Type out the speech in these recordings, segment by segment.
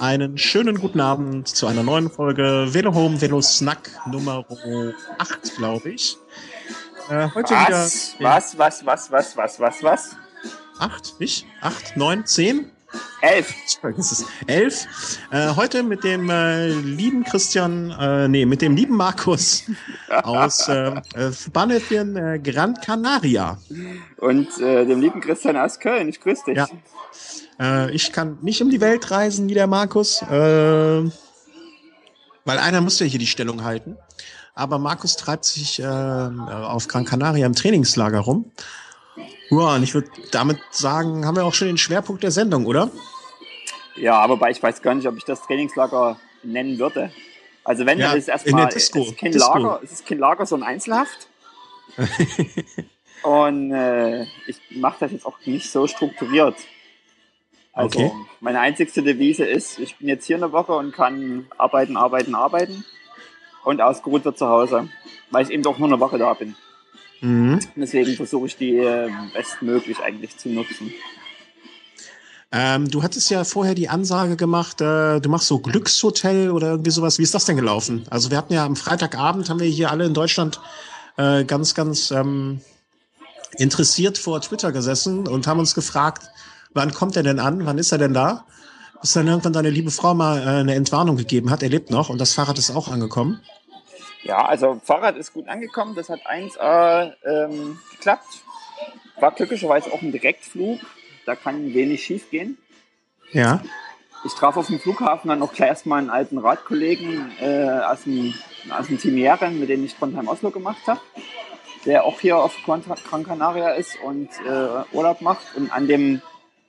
Einen schönen guten Abend zu einer neuen Folge Velo Home Velo Snack Nummer 8, glaube ich. Äh, heute was? wieder. Was, was, was, was, was, was, was? 8, nicht? 8, 9, 10? Elf. Elf. Äh, heute mit dem äh, lieben Christian, äh, nee, mit dem lieben Markus aus äh, äh, Spanien äh, Gran Canaria. Und äh, dem lieben Christian aus Köln. Ich grüße dich. Ja. Äh, ich kann nicht um die Welt reisen wie der Markus, äh, weil einer muss ja hier die Stellung halten. Aber Markus treibt sich äh, auf Gran Canaria im Trainingslager rum. Ja, und ich würde damit sagen, haben wir auch schon den Schwerpunkt der Sendung, oder? Ja, wobei ich weiß gar nicht, ob ich das Trainingslager nennen würde. Also wenn, ja, dann ist erstmal, es ist kein Disco. Lager, es ist kein Lager, sondern Einzelhaft. und äh, ich mache das jetzt auch nicht so strukturiert. Also okay. meine einzigste Devise ist, ich bin jetzt hier eine Woche und kann arbeiten, arbeiten, arbeiten und ausgeruht wird zu Hause, weil ich eben doch nur eine Woche da bin. Mhm. Deswegen versuche ich die äh, bestmöglich eigentlich zu nutzen. Ähm, du hattest ja vorher die Ansage gemacht, äh, du machst so Glückshotel oder irgendwie sowas. Wie ist das denn gelaufen? Also wir hatten ja am Freitagabend, haben wir hier alle in Deutschland äh, ganz, ganz ähm, interessiert vor Twitter gesessen und haben uns gefragt, wann kommt er denn an? Wann ist er denn da? Bis dann irgendwann deine liebe Frau mal äh, eine Entwarnung gegeben hat. Er lebt noch und das Fahrrad ist auch angekommen. Ja, also Fahrrad ist gut angekommen. Das hat 1A ähm, geklappt. War glücklicherweise auch ein Direktflug. Da kann wenig schief gehen. Ja. Ich traf auf dem Flughafen dann auch gleich erstmal einen alten Radkollegen äh, aus, dem, aus dem Team Jähren, mit dem ich Trondheim-Oslo gemacht habe der auch hier auf Gran Canaria ist und äh, Urlaub macht. Und an dem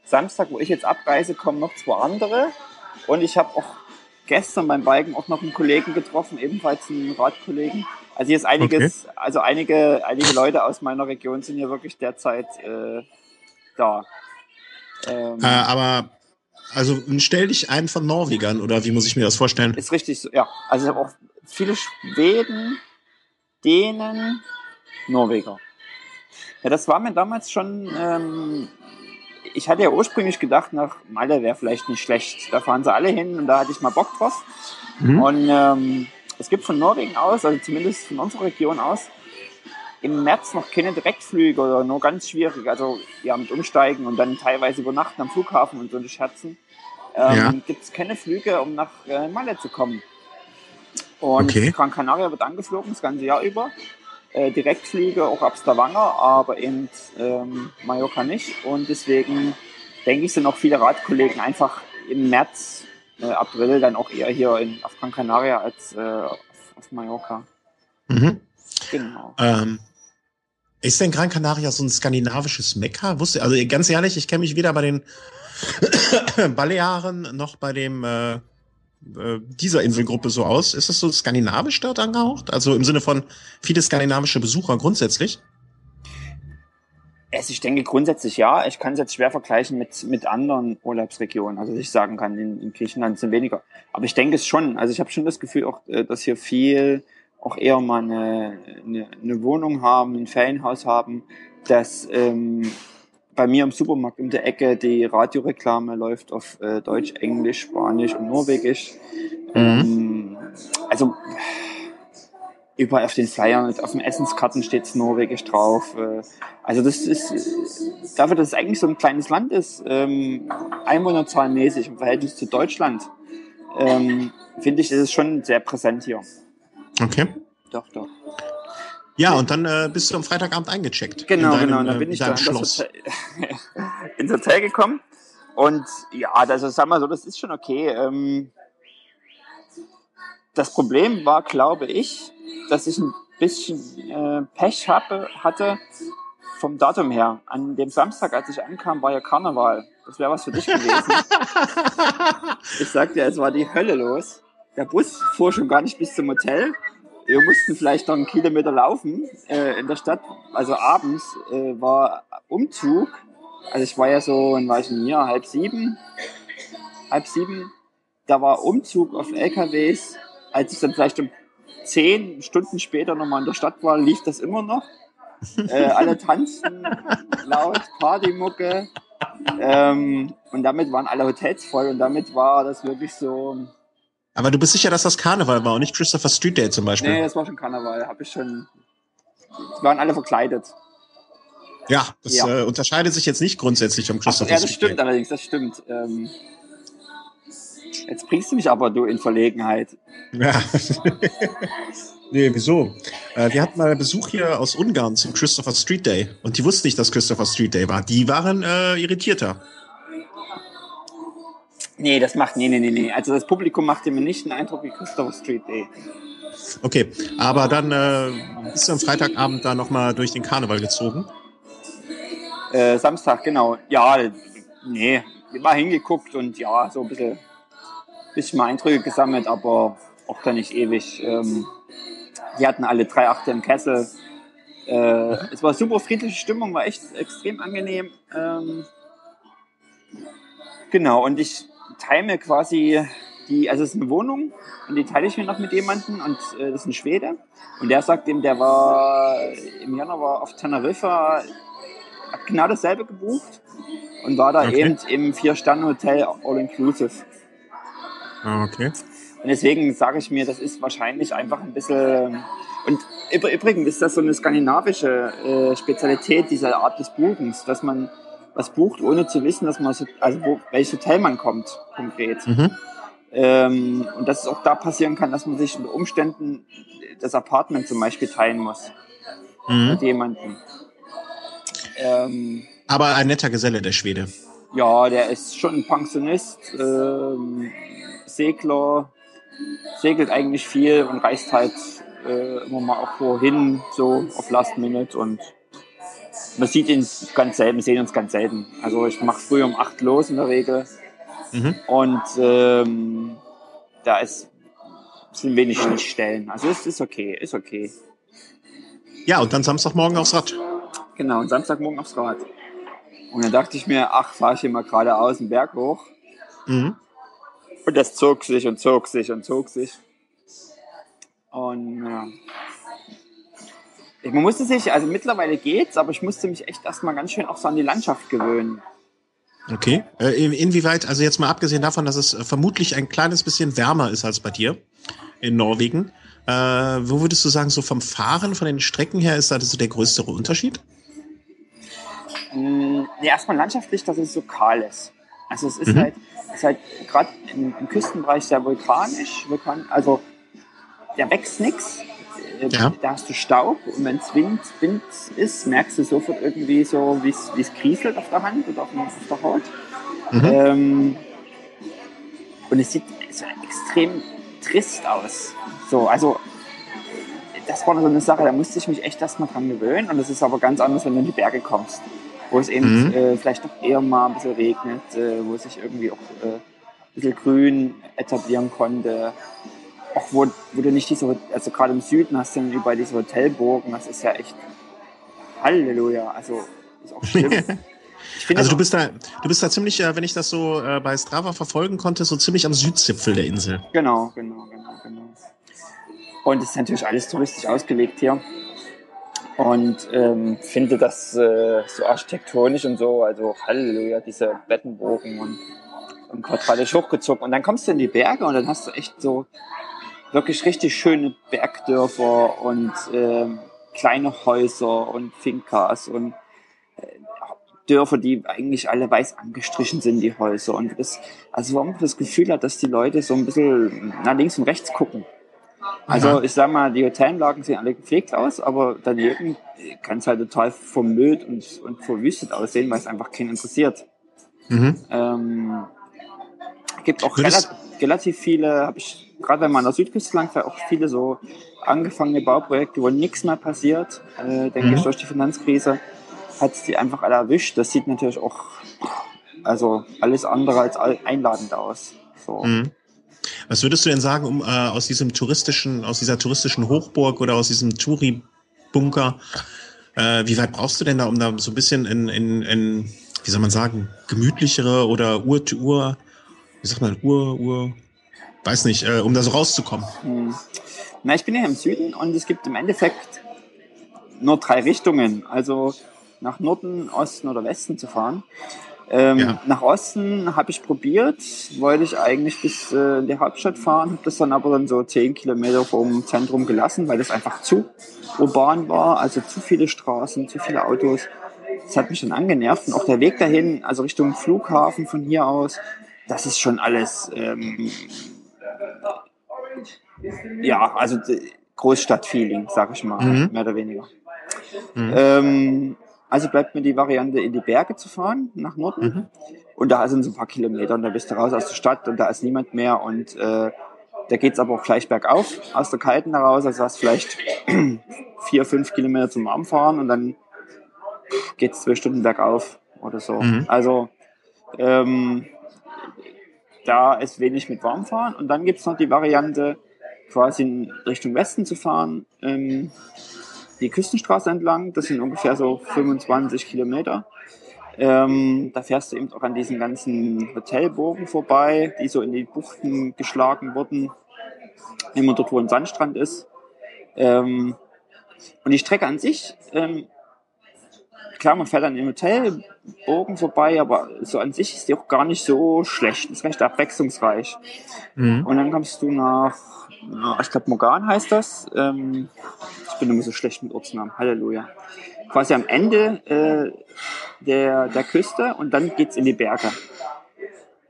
Samstag, wo ich jetzt abreise, kommen noch zwei andere. Und ich habe auch gestern beim Biken auch noch einen Kollegen getroffen, ebenfalls einen Radkollegen. Also hier ist einiges, okay. also einige, einige Leute aus meiner Region sind hier wirklich derzeit äh, da. Ähm, äh, aber also stell dich ein von Norwegern oder wie muss ich mir das vorstellen? Ist richtig so, ja. Also ich habe auch viele Schweden, Dänen, Norweger. Ja, das war mir damals schon ähm, ich hatte ja ursprünglich gedacht, nach Malle wäre vielleicht nicht schlecht. Da fahren sie alle hin und da hatte ich mal Bock drauf. Mhm. Und ähm, es gibt von Norwegen aus, also zumindest von unserer Region aus, im März noch keine Direktflüge oder nur ganz schwierig. Also ja, mit Umsteigen und dann teilweise übernachten am Flughafen und so eine Scherzen. Ähm, ja. Gibt es keine Flüge, um nach äh, Malle zu kommen. Und okay. Gran Canaria wird angeflogen das ganze Jahr über äh, Direktflüge auch ab Stavanger, aber eben ähm, Mallorca nicht. Und deswegen denke ich, sind auch viele Radkollegen einfach im März, äh, April dann auch eher hier in, auf Gran Canaria als äh, auf, auf Mallorca. Mhm. Genau. Ähm, ist denn Gran Canaria so ein skandinavisches Mekka? Wusste, also ganz ehrlich, ich kenne mich weder bei den Balearen noch bei dem äh, äh, dieser Inselgruppe so aus? Ist das so skandinavisch dort angehaucht? Also im Sinne von viele skandinavische Besucher grundsätzlich? Ich denke grundsätzlich ja. Ich kann es jetzt schwer vergleichen mit, mit anderen Urlaubsregionen. Also ich sagen kann, in, in Griechenland sind weniger. Aber ich denke es schon. Also ich habe schon das Gefühl, auch, äh, dass hier viel auch eher mal eine, eine, eine Wohnung haben, ein Ferienhaus haben, dass ähm, bei mir im Supermarkt um der Ecke die Radioreklame läuft auf äh, Deutsch, Englisch, Spanisch und Norwegisch. Mhm. Ähm, also überall auf den Flyern, auf den Essenskarten steht Norwegisch drauf. Äh, also das ist, dafür, dass es eigentlich so ein kleines Land ist, ähm, einwohnerzahlenmäßig im Verhältnis zu Deutschland, ähm, finde ich, ist es schon sehr präsent hier. Okay. Doch, doch. Ja, und dann äh, bist du am Freitagabend eingecheckt. Genau, deinem, genau. Und dann bin ich dann Schloss. ins Hotel gekommen. Und ja, also sag mal so, das ist schon okay. Ähm, das Problem war, glaube ich, dass ich ein bisschen äh, Pech habe, hatte vom Datum her. An dem Samstag, als ich ankam, war ja Karneval. Das wäre was für dich gewesen. ich sagte ja, es war die Hölle los. Der Bus fuhr schon gar nicht bis zum Hotel wir mussten vielleicht noch einen Kilometer laufen äh, in der Stadt. Also abends äh, war Umzug. Also ich war ja so, in war hier, halb sieben, halb sieben. Da war Umzug auf LKWs. Als ich dann vielleicht um zehn Stunden später nochmal in der Stadt war, lief das immer noch. Äh, alle tanzen laut, Partymucke. ähm, und damit waren alle Hotels voll und damit war das wirklich so. Aber du bist sicher, dass das Karneval war und nicht Christopher Street Day zum Beispiel? Nee, das war schon Karneval. Habe ich schon. Die waren alle verkleidet. Ja, das ja. Äh, unterscheidet sich jetzt nicht grundsätzlich vom Christopher Ach, Ja, das Street stimmt Day. allerdings, das stimmt. Ähm, jetzt bringst du mich aber du in Verlegenheit. Ja. Nee, wieso? Äh, wir hatten mal Besuch hier aus Ungarn zum Christopher Street Day und die wussten nicht, dass Christopher Street Day war. Die waren äh, irritierter. Nee, das macht, nee, nee, nee, nee. Also das Publikum machte mir nicht einen Eindruck wie Christopher Street Day. Okay, aber dann äh, bist du am Freitagabend da nochmal durch den Karneval gezogen? Äh, Samstag, genau. Ja, nee, mal hingeguckt und ja, so ein bisschen, bisschen mal Eindrücke gesammelt, aber auch da nicht ewig. Ähm, die hatten alle drei Achte im Kessel. Äh, es war super friedliche Stimmung, war echt extrem angenehm. Ähm, genau, und ich teile mir quasi die, also es ist eine Wohnung und die teile ich mir noch mit jemandem und äh, das ist ein Schwede. Und der sagt ihm, der war im Januar auf Teneriffa, hat genau dasselbe gebucht und war da okay. eben im Vier-Sterne-Hotel All-Inclusive. Ah, okay. Und deswegen sage ich mir, das ist wahrscheinlich einfach ein bisschen. Und übrigens ist das so eine skandinavische äh, Spezialität dieser Art des Buchens, dass man was bucht, ohne zu wissen, dass man so, also wo, welches Hotel man kommt, konkret. Mhm. Ähm, und dass es auch da passieren kann, dass man sich unter Umständen das Apartment zum Beispiel teilen muss. Mhm. Mit jemandem. Ähm, Aber ein netter Geselle, der Schwede. Ja, der ist schon ein Pensionist, ähm, Segler, segelt eigentlich viel und reist halt äh, immer mal auch wohin, so auf Last Minute und man sieht ihn ganz selten, sehen uns ganz selten. Also ich mache früh um acht los in der Regel mhm. und ähm, da ist sind wenig Schnittstellen. Also es ist okay, ist okay. Ja, und dann Samstagmorgen aufs Rad. Genau, und Samstagmorgen aufs Rad. Und dann dachte ich mir, ach, fahre ich hier mal geradeaus den Berg hoch. Mhm. Und das zog sich und zog sich und zog sich. Und ja. Man musste sich, also mittlerweile geht's, aber ich musste mich echt erstmal ganz schön auch so an die Landschaft gewöhnen. Okay. Äh, inwieweit, also jetzt mal abgesehen davon, dass es äh, vermutlich ein kleines bisschen wärmer ist als bei dir in Norwegen, äh, wo würdest du sagen, so vom Fahren, von den Strecken her, ist da so der größere Unterschied? Mm, ja, erstmal landschaftlich, dass es so kahl ist. Also es ist mhm. halt, ist halt gerade im, im, Küstenbereich sehr vulkanisch. Vulkan, also da wächst nichts. Äh, ja. Da hast du Staub und wenn es Wind, Wind ist, merkst du sofort irgendwie so, wie es kriselt auf der Hand oder auf, auf der Haut. Mhm. Ähm, und es sieht so extrem trist aus. So, also das war so eine Sache, da musste ich mich echt erstmal dran gewöhnen. Und das ist aber ganz anders, wenn du in die Berge kommst wo es eben mhm. äh, vielleicht doch eher mal ein bisschen regnet, äh, wo sich irgendwie auch äh, ein bisschen grün etablieren konnte. Auch wo, wo du nicht diese, also gerade im Süden hast du dann überall diese Hotelburgen, das ist ja echt Halleluja, also ist auch schlimm. also du bist da, du bist da ziemlich, äh, wenn ich das so äh, bei Strava verfolgen konnte, so ziemlich am Südzipfel der Insel. Genau, genau, genau, genau. Und es ist natürlich alles touristisch ausgelegt hier und ähm, finde das äh, so architektonisch und so, also Halleluja, diese Bettenbogen und, und quadratisch hochgezogen. Und dann kommst du in die Berge und dann hast du echt so wirklich richtig schöne Bergdörfer und äh, kleine Häuser und Finkas und äh, Dörfer, die eigentlich alle weiß angestrichen sind, die Häuser. Und das, also warum das Gefühl hat, dass die Leute so ein bisschen nach links und rechts gucken. Also ja. ich sag mal, die Hotelanlagen sehen alle gepflegt aus, aber daneben kann es halt total vermüllt und, und verwüstet aussehen, weil es einfach keinen interessiert. Mhm. Ähm, gibt auch relativ, relativ viele, habe ich gerade wenn man an der Südküste lang fährt, auch viele so angefangene Bauprojekte, wo nichts mehr passiert, äh, denke mhm. ich, durch die Finanzkrise, hat es die einfach alle erwischt. Das sieht natürlich auch also alles andere als einladend aus. So. Mhm. Was würdest du denn sagen, um äh, aus diesem touristischen, aus dieser touristischen Hochburg oder aus diesem Touri-Bunker, äh, wie weit brauchst du denn da, um da so ein bisschen in, in, in wie soll man sagen, gemütlichere oder Ur, Ur, wie sagt man, Ur, Ur, weiß nicht, äh, um da so rauszukommen? Hm. Na, ich bin ja im Süden und es gibt im Endeffekt nur drei Richtungen, also nach Norden, Osten oder Westen zu fahren. Ähm, ja. Nach Osten habe ich probiert, wollte ich eigentlich bis äh, in die Hauptstadt fahren, habe das dann aber dann so zehn Kilometer vom Zentrum gelassen, weil das einfach zu urban war, also zu viele Straßen, zu viele Autos. Das hat mich dann angenervt und auch der Weg dahin, also Richtung Flughafen von hier aus, das ist schon alles, ähm, ja, also Großstadtfeeling, sag ich mal, mhm. mehr oder weniger. Mhm. Ähm, also bleibt mir die Variante, in die Berge zu fahren, nach Norden. Mhm. Und da sind so ein paar Kilometer und da bist du raus aus der Stadt und da ist niemand mehr und äh, da geht's aber auch gleich bergauf aus der Kalten heraus. Also hast vielleicht vier, fünf Kilometer zum Warmfahren und dann geht's zwei Stunden bergauf oder so. Mhm. Also ähm, da ist wenig mit Warmfahren. Und dann gibt's noch die Variante, quasi in Richtung Westen zu fahren. Ähm, die Küstenstraße entlang. Das sind ungefähr so 25 Kilometer. Ähm, da fährst du eben auch an diesen ganzen Hotelburgen vorbei, die so in die Buchten geschlagen wurden. Immer dort, wo ein Sandstrand ist. Ähm, und die Strecke an sich, ähm, klar, man fährt an den Hotelburgen vorbei, aber so an sich ist die auch gar nicht so schlecht. Ist recht abwechslungsreich. Mhm. Und dann kommst du nach, ich glaube, Morgan heißt das. Ähm, ich bin immer so schlecht mit Ortsnamen. Halleluja. Quasi am Ende äh, der, der Küste und dann geht's in die Berge.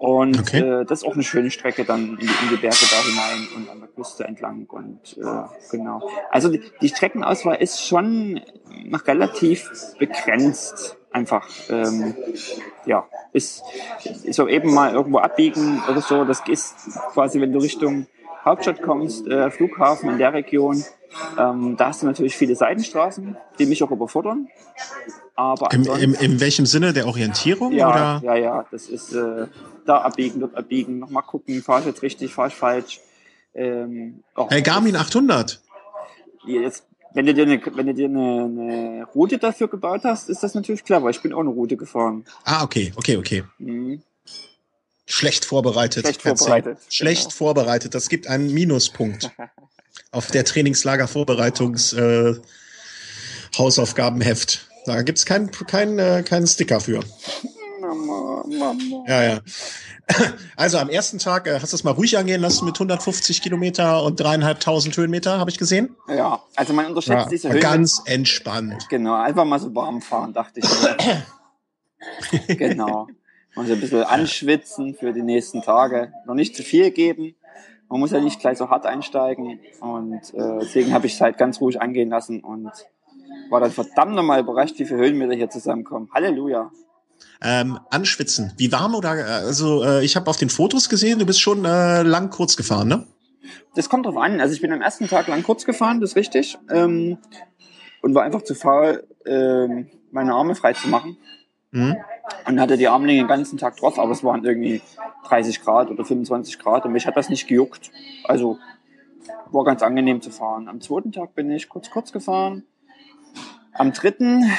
Und okay. äh, das ist auch eine schöne Strecke dann in die, in die Berge da hinein und an der Küste entlang. Und äh, genau. Also die, die Streckenauswahl ist schon noch relativ begrenzt. Einfach, ähm, ja, ist, ist so eben mal irgendwo abbiegen oder so. Das ist quasi, wenn du Richtung Hauptstadt kommst, äh, Flughafen in der Region, ähm, da hast du natürlich viele Seitenstraßen, die mich auch überfordern. Aber Im, im, in welchem Sinne der Orientierung? Ja, oder? ja, ja. Das ist äh, da abbiegen, dort abbiegen, nochmal gucken, fahre ich jetzt richtig, fahre ich falsch. Ähm, oh, hey, Garmin 800. Jetzt, wenn du dir, eine, wenn du dir eine, eine Route dafür gebaut hast, ist das natürlich clever. Ich bin auch eine Route gefahren. Ah, okay, okay, okay. Mhm. Schlecht vorbereitet. Schlecht vorbereitet. Schlecht genau. vorbereitet. Das gibt einen Minuspunkt auf der Trainingslager-Vorbereitungs äh, Hausaufgabenheft. Da gibt's keinen kein, äh, keinen Sticker für. Mama, Mama. Ja, ja. Also am ersten Tag äh, hast du es mal ruhig angehen lassen mit 150 Kilometer und dreieinhalbtausend Höhenmeter, habe ich gesehen. Ja, also man unterschätzt ja, diese Höhen. Ganz entspannt. Genau, einfach mal so warm fahren, dachte ich. genau. Mal so ein bisschen anschwitzen für die nächsten Tage. Noch nicht zu viel geben. Man muss ja nicht gleich so hart einsteigen. Und äh, deswegen habe ich es halt ganz ruhig angehen lassen und war dann verdammt nochmal überrascht, wie viele Höhenmeter hier zusammenkommen. Halleluja. Ähm, anschwitzen. Wie warm oder also äh, ich habe auf den Fotos gesehen, du bist schon äh, lang kurz gefahren, ne? Das kommt drauf an. Also ich bin am ersten Tag lang kurz gefahren, das ist richtig. Ähm, und war einfach zu faul, ähm, meine Arme frei zu machen. Mhm. Und hatte die Armlänge den ganzen Tag drauf, aber es waren irgendwie 30 Grad oder 25 Grad und mich hat das nicht gejuckt. Also war ganz angenehm zu fahren. Am zweiten Tag bin ich kurz kurz gefahren. Am dritten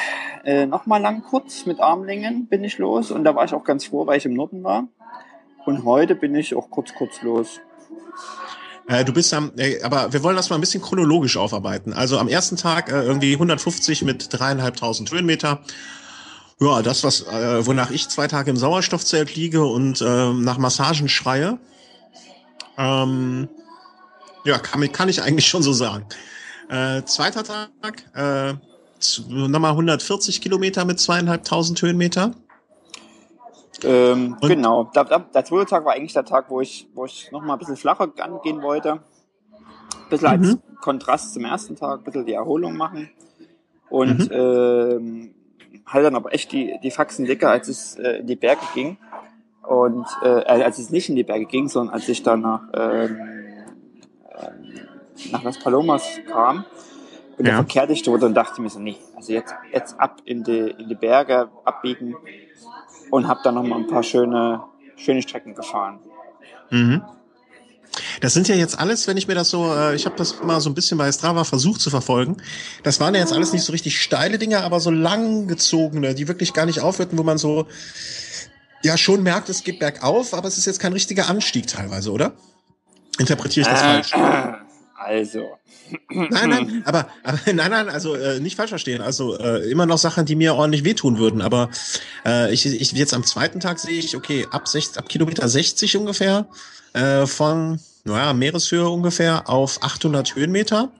äh, nochmal lang kurz mit Armlängen bin ich los und da war ich auch ganz froh, weil ich im Norden war. Und heute bin ich auch kurz kurz los. Äh, du bist am, äh, aber wir wollen das mal ein bisschen chronologisch aufarbeiten. Also am ersten Tag äh, irgendwie 150 mit dreieinhalbtausend Höhenmeter. Ja, das, was, äh, wonach ich zwei Tage im Sauerstoffzelt liege und äh, nach Massagen schreie. Ähm, ja, kann, kann ich eigentlich schon so sagen. Äh, zweiter Tag, äh, nochmal 140 Kilometer mit zweieinhalbtausend Höhenmeter. Ähm, genau. Der, der, der zweite Tag war eigentlich der Tag, wo ich, wo ich nochmal ein bisschen flacher angehen wollte. Ein bisschen als mhm. Kontrast zum ersten Tag, ein bisschen die Erholung machen. Und mhm. ähm, halt dann aber echt die, die Faxen dicker, als es äh, in die Berge ging. Und äh, als es nicht in die Berge ging, sondern als ich dann nach, ähm, äh, nach Las Palomas kam und ja. verkehrdicht wurde und dachte mir so, nee, also jetzt, jetzt ab in die, in die Berge, abbiegen und habe dann noch mal ein paar schöne, schöne Strecken gefahren. Mhm. Das sind ja jetzt alles, wenn ich mir das so, äh, ich habe das mal so ein bisschen bei Strava versucht zu verfolgen. Das waren ja jetzt alles nicht so richtig steile Dinge, aber so langgezogene, die wirklich gar nicht aufhörten, wo man so ja schon merkt, es geht bergauf, aber es ist jetzt kein richtiger Anstieg teilweise, oder? Interpretiere ich das äh, falsch? Also. Nein, nein, aber, aber nein, nein, also äh, nicht falsch verstehen. Also äh, immer noch Sachen, die mir ordentlich wehtun würden. Aber äh, ich, ich jetzt am zweiten Tag sehe ich, okay, ab 60, ab Kilometer 60 ungefähr äh, von naja, Meereshöhe ungefähr auf 800 Höhenmeter.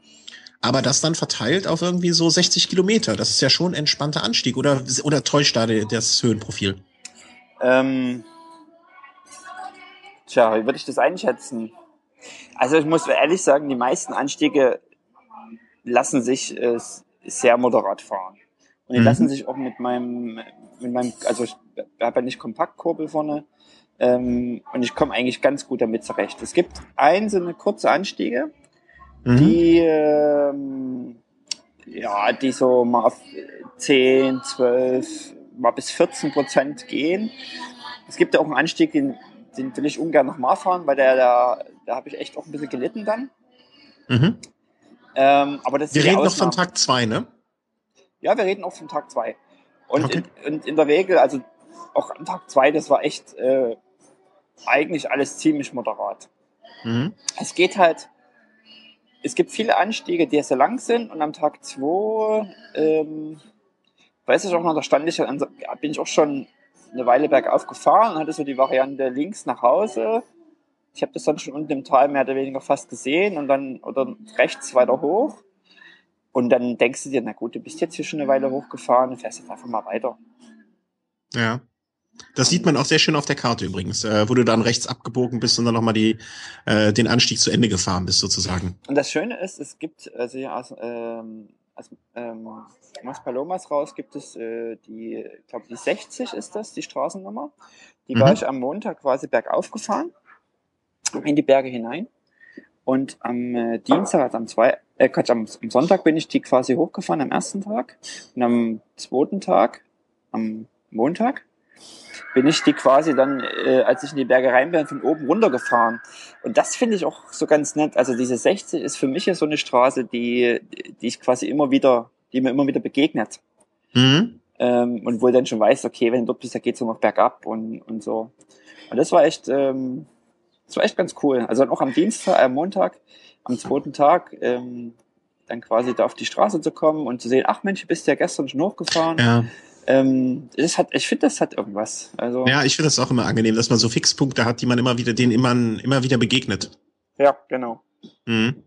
Aber das dann verteilt auf irgendwie so 60 Kilometer. Das ist ja schon ein entspannter Anstieg. Oder, oder täuscht da das Höhenprofil? Ähm, tja, wie würde ich das einschätzen? Also ich muss ehrlich sagen, die meisten Anstiege lassen sich äh, sehr moderat fahren. Und die mhm. lassen sich auch mit meinem, mit meinem, also ich habe ja nicht Kompaktkurbel vorne, ähm, und ich komme eigentlich ganz gut damit zurecht. Es gibt einzelne kurze Anstiege, mhm. die, ähm, ja, die so mal auf 10, 12, mal bis 14 Prozent gehen. Es gibt ja auch einen Anstieg, den, den will ich ungern nochmal fahren, weil der, da, da habe ich echt auch ein bisschen gelitten dann. Mhm. Ähm, aber das wir reden noch von Tag 2, ne? Ja, wir reden auch von Tag 2. Und, okay. in, und in der Regel, also auch am Tag 2, das war echt äh, eigentlich alles ziemlich moderat. Mhm. Es geht halt, es gibt viele Anstiege, die sehr lang sind und am Tag 2, ähm, weiß ich auch noch, da stand ich, bin ich auch schon eine Weile bergauf gefahren und hatte so die Variante links nach Hause. Ich habe das dann schon unten im Tal mehr oder weniger fast gesehen und dann oder rechts weiter hoch. Und dann denkst du dir, na gut, du bist jetzt hier schon eine Weile hochgefahren, und fährst jetzt einfach mal weiter. Ja. Das sieht man auch sehr schön auf der Karte übrigens, äh, wo du dann rechts abgebogen bist und dann nochmal die, äh, den Anstieg zu Ende gefahren bist sozusagen. Und das Schöne ist, es gibt, also ja, aus, ähm, aus ähm, Mas Palomas raus gibt es äh, die, ich glaube die 60 ist das, die Straßennummer. Die mhm. war ich am Montag quasi bergauf gefahren, in die Berge hinein. Und am äh, Dienstag, also am, zwei, äh, Quatsch, am, am Sonntag bin ich die quasi hochgefahren am ersten Tag. Und am zweiten Tag, am Montag, bin ich die quasi dann, äh, als ich in die Berge rein bin, von oben runter gefahren. Und das finde ich auch so ganz nett. Also diese 60 ist für mich ja so eine Straße, die, die ich quasi immer wieder, die mir immer wieder begegnet. Mhm. Ähm, und wo dann schon weiß, okay, wenn du dort bist, da geht's so noch bergab und, und so. Und das war echt, ähm, das war echt ganz cool. Also dann auch am Dienstag, am Montag, am zweiten Tag, ähm, dann quasi da auf die Straße zu kommen und zu sehen, ach Mensch, du bist ja gestern schon hochgefahren. Ja. Ähm, das hat, ich finde, das hat irgendwas. Also ja, ich finde das auch immer angenehm, dass man so Fixpunkte hat, die man immer wieder, denen immer, immer wieder begegnet. Ja, genau. Mhm.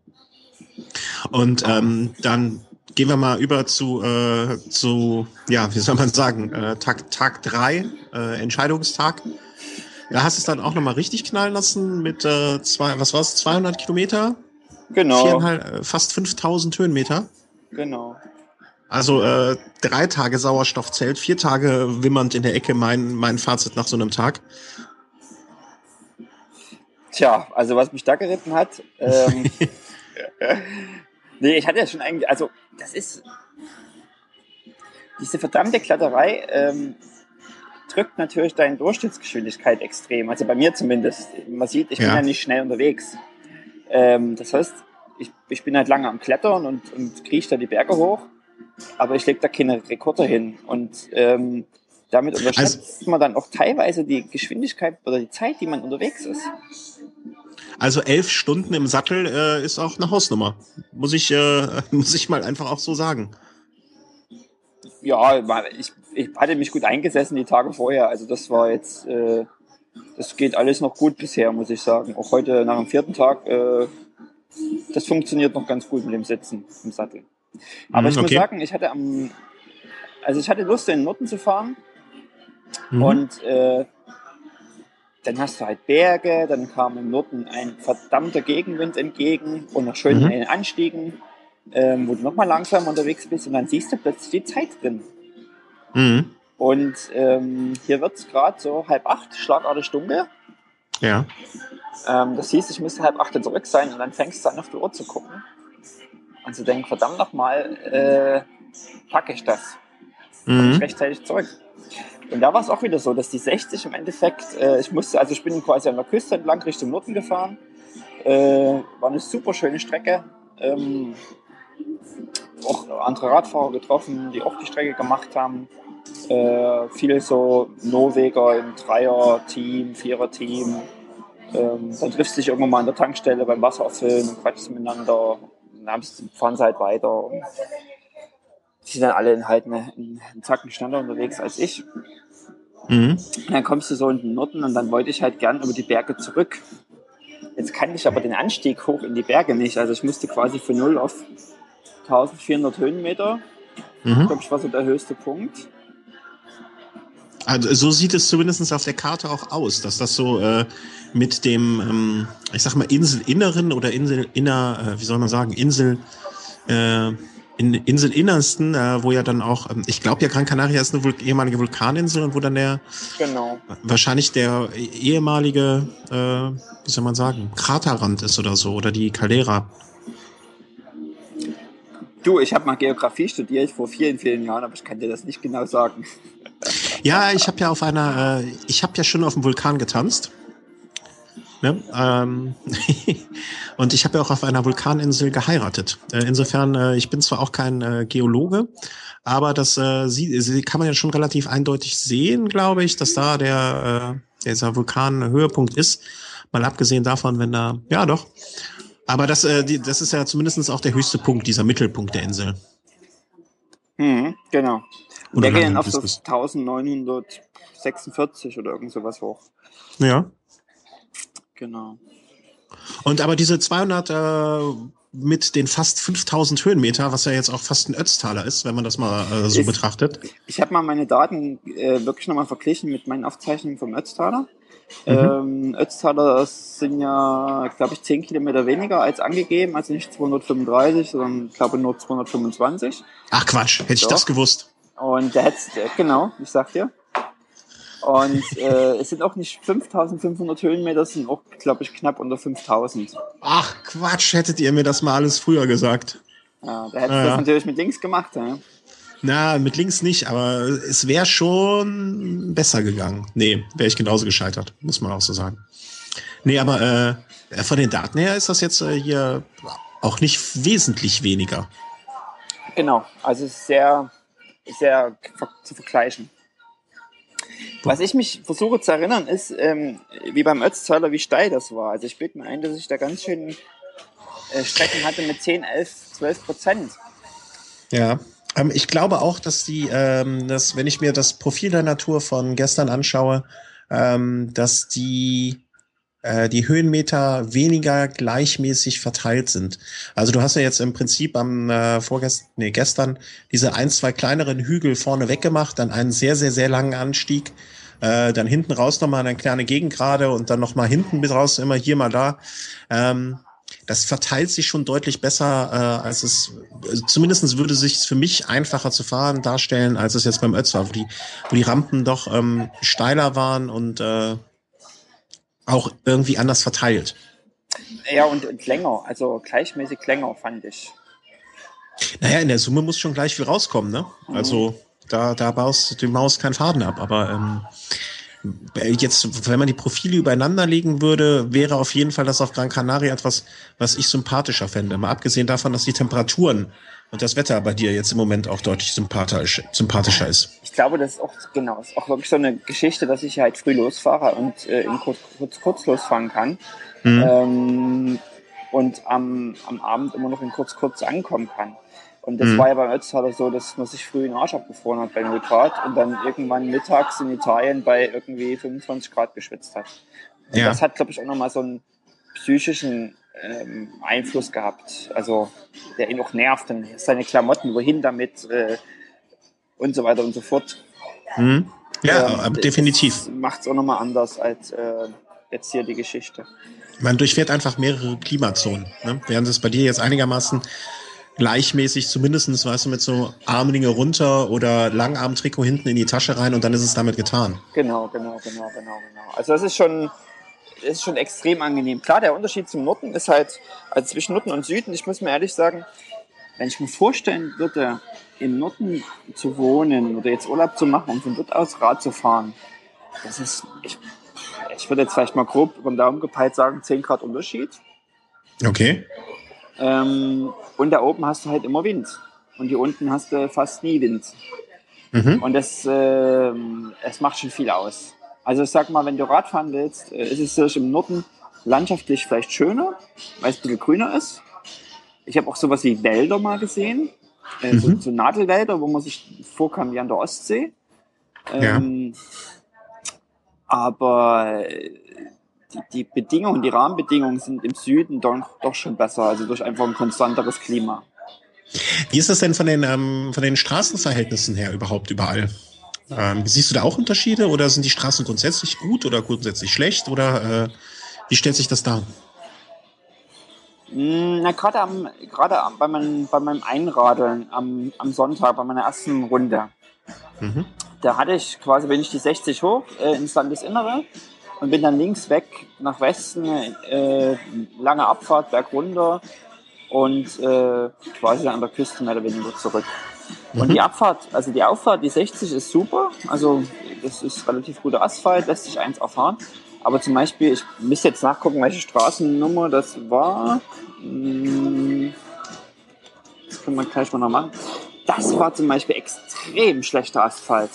Und ähm, dann gehen wir mal über zu, äh, zu ja, wie soll man sagen, äh, Tag, Tag drei, äh, Entscheidungstag. Ja, hast es dann auch nochmal richtig knallen lassen mit äh, zwei, was war es, 200 Kilometer? Genau. Äh, fast 5000 Höhenmeter. Genau. Also äh, drei Tage Sauerstoffzelt, vier Tage wimmernd in der Ecke, mein, mein Fazit nach so einem Tag. Tja, also was mich da geritten hat, ähm, nee, ich hatte ja schon eigentlich, also das ist diese verdammte Kletterei ähm, drückt natürlich deine Durchschnittsgeschwindigkeit extrem. Also bei mir zumindest. Man sieht, ich ja. bin ja nicht schnell unterwegs. Ähm, das heißt, ich, ich bin halt lange am Klettern und, und krieche da die Berge hoch aber ich lege da keine Rekorde hin. Und ähm, damit unterschätzt also, man dann auch teilweise die Geschwindigkeit oder die Zeit, die man unterwegs ist. Also elf Stunden im Sattel äh, ist auch eine Hausnummer. Muss ich, äh, muss ich mal einfach auch so sagen. Ja, ich, ich hatte mich gut eingesessen die Tage vorher. Also das war jetzt, äh, das geht alles noch gut bisher, muss ich sagen. Auch heute nach dem vierten Tag, äh, das funktioniert noch ganz gut mit dem Sitzen im Sattel. Aber mhm, ich okay. muss sagen, ich hatte am, also ich hatte Lust, in den Norden zu fahren. Mhm. Und äh, dann hast du halt Berge, dann kam im Norden ein verdammter Gegenwind entgegen und noch schön mhm. in den Anstiegen, ähm, wo du nochmal langsam unterwegs bist und dann siehst du plötzlich die Zeit drin. Mhm. Und ähm, hier wird es gerade so halb acht, schlagartig dunkel. Ja. Ähm, das hieß, ich müsste halb acht zurück sein und dann fängst du an auf die Uhr zu gucken und zu denken, verdammt nochmal, äh, packe ich das. Mhm. Ich rechtzeitig zurück. Und da war es auch wieder so, dass die 60 im Endeffekt, äh, ich musste, also ich bin quasi an der Küste entlang Richtung Norden gefahren. Äh, war eine super schöne Strecke. Ähm, auch andere Radfahrer getroffen, die auch die Strecke gemacht haben. Äh, viele so Norweger im Dreier-Team, Vierer-Team. Ähm, dann triffst du dich irgendwann mal an der Tankstelle beim Wasser auffüllen und quatschst miteinander. Dann fahren sie halt weiter. Und die sind dann alle halt eine, einen Zacken schneller unterwegs als ich. Mhm. Dann kommst du so in den Norden und dann wollte ich halt gern über die Berge zurück. Jetzt kannte ich aber den Anstieg hoch in die Berge nicht. Also ich musste quasi von 0 auf 1400 Höhenmeter. Mhm. Glaube, ich war so der höchste Punkt. Also so sieht es zumindest auf der Karte auch aus, dass das so äh, mit dem, ähm, ich sag mal, Inselinneren oder Inselinner, äh, wie soll man sagen, Insel, äh, in Inselinnersten, äh, wo ja dann auch, ähm, ich glaube ja Gran Canaria ist eine Vul ehemalige Vulkaninsel und wo dann der genau. wahrscheinlich der ehemalige, äh, wie soll man sagen, Kraterrand ist oder so, oder die Caldera. Du, ich habe mal Geografie studiert vor vielen, vielen Jahren, aber ich kann dir das nicht genau sagen. Ja, ich habe ja auf einer, äh, ich habe ja schon auf dem Vulkan getanzt. Ne? Ähm, und ich habe ja auch auf einer Vulkaninsel geheiratet. Äh, insofern, äh, ich bin zwar auch kein äh, Geologe, aber das äh, sie, sie kann man ja schon relativ eindeutig sehen, glaube ich, dass da der äh, dieser Vulkan ist. Mal abgesehen davon, wenn da, ja doch. Aber das, äh, die, das ist ja zumindest auch der höchste Punkt, dieser Mittelpunkt der Insel. Mhm, genau. Und der geht dann auf so 1946 oder irgend sowas hoch. Ja. Genau. Und aber diese 200 äh, mit den fast 5000 Höhenmeter, was ja jetzt auch fast ein Ötztaler ist, wenn man das mal äh, so ist, betrachtet. Ich habe mal meine Daten äh, wirklich nochmal verglichen mit meinen Aufzeichnungen vom Ötztaler. Mhm. Ähm, Ötztaler sind ja, glaube ich, 10 Kilometer weniger als angegeben, also nicht 235, sondern glaube nur 225. Ach Quatsch, hätte ich das gewusst. Und der hätte, genau, ich sag dir. Und äh, es sind auch nicht 5500 Höhenmeter, es sind auch, glaube ich, knapp unter 5000. Ach Quatsch, hättet ihr mir das mal alles früher gesagt. Ja, da hättest du ja. das natürlich mit links gemacht. Ja? Na, mit links nicht, aber es wäre schon besser gegangen. Nee, wäre ich genauso gescheitert, muss man auch so sagen. Nee, aber äh, von den Daten her ist das jetzt äh, hier auch nicht wesentlich weniger. Genau, also sehr, sehr zu vergleichen. Was ich mich versuche zu erinnern, ist, ähm, wie beim Ötztaler, wie steil das war. Also ich bilde mir ein, dass ich da ganz schön äh, Strecken hatte mit 10, 11, 12 Prozent. Ja. Ähm, ich glaube auch, dass die, ähm, dass, wenn ich mir das Profil der Natur von gestern anschaue, ähm, dass die äh, die Höhenmeter weniger gleichmäßig verteilt sind. Also du hast ja jetzt im Prinzip am äh, vorgestern, nee, gestern diese ein, zwei kleineren Hügel vorne weggemacht, dann einen sehr, sehr, sehr langen Anstieg, äh, dann hinten raus nochmal eine kleine Gegengrade und dann nochmal hinten bis raus immer hier mal da. Ähm, das verteilt sich schon deutlich besser, äh, als es, also zumindestens würde sich für mich einfacher zu fahren darstellen, als es jetzt beim Ötz war, wo die, wo die Rampen doch ähm, steiler waren und äh, auch irgendwie anders verteilt. Ja, und, und länger, also gleichmäßig länger, fand ich. Naja, in der Summe muss schon gleich viel rauskommen, ne? Mhm. Also da, da baust die Maus keinen Faden ab, aber ähm, jetzt, wenn man die Profile übereinander legen würde, wäre auf jeden Fall das auf Gran Canaria etwas, was ich sympathischer fände. Mal abgesehen davon, dass die Temperaturen und das Wetter bei dir jetzt im Moment auch deutlich sympathisch, sympathischer ist. Ich glaube, das ist auch genau, ist auch wirklich so eine Geschichte, dass ich halt früh losfahre und äh, in kurz, kurz, kurz losfahren kann. Mhm. Ähm, und am, am Abend immer noch in kurz kurz ankommen kann. Und das mhm. war ja beim Ötztaler so, dass man sich früh in den Arsch abgefroren hat bei 0 Grad und dann irgendwann mittags in Italien bei irgendwie 25 Grad geschwitzt hat. Und ja. das hat, glaube ich, auch nochmal so einen psychischen ähm, Einfluss gehabt. Also der ihn auch nervt. Dann seine Klamotten, wohin damit äh, und so weiter und so fort. Mhm. Ja, ähm, definitiv. Macht es auch nochmal anders als äh, jetzt hier die Geschichte. Man durchfährt einfach mehrere Klimazonen. Ne? Während es bei dir jetzt einigermaßen gleichmäßig, zumindestens, weißt du, mit so Armlinge runter oder Langarmtrikot hinten in die Tasche rein und dann ist es damit getan. Genau, genau, genau, genau, genau. Also das ist schon, das ist schon extrem angenehm. Klar, der Unterschied zum Norden ist halt, also zwischen Norden und Süden, ich muss mir ehrlich sagen, wenn ich mir vorstellen würde, im Norden zu wohnen oder jetzt Urlaub zu machen und von dort aus Rad zu fahren, das ist, ich, ich würde jetzt vielleicht mal grob über den Daumen gepeilt sagen, 10 Grad Unterschied. Okay. Ähm, und da oben hast du halt immer Wind. Und hier unten hast du fast nie Wind. Mhm. Und das, äh, es macht schon viel aus. Also ich sag mal, wenn du Radfahren willst, äh, ist es im Norden landschaftlich vielleicht schöner, weil es ein bisschen grüner ist. Ich habe auch sowas wie Wälder mal gesehen, äh, so, Mhm. so Nadelwälder, wo man sich vorkam wie an der Ostsee. Ähm, Aber äh, die, die Bedingungen, die Rahmenbedingungen sind im Süden doch, doch schon besser, also durch einfach ein konstanteres Klima. Wie ist das denn von den, ähm, von den Straßenverhältnissen her überhaupt überall? Ähm, siehst du da auch Unterschiede oder sind die Straßen grundsätzlich gut oder grundsätzlich schlecht oder äh, wie stellt sich das dar? Mm, Na, gerade am, gerade bei, meinem, bei meinem Einradeln am, am Sonntag, bei meiner ersten Runde, Mhm. da hatte ich quasi, bin ich die 60 hoch äh, ins Landesinnere und bin dann links weg nach Westen, äh, lange Abfahrt, Berg runter und äh, quasi an der Küste mehr oder weniger zurück. Und Mhm. die Abfahrt, also die Auffahrt, die 60 ist super, also das ist relativ guter Asphalt, lässt sich eins erfahren. Aber zum Beispiel, ich müsste jetzt nachgucken, welche Straßennummer das war. Hm, Das können wir gleich mal noch machen. Das war zum Beispiel extrem schlechter Asphalt.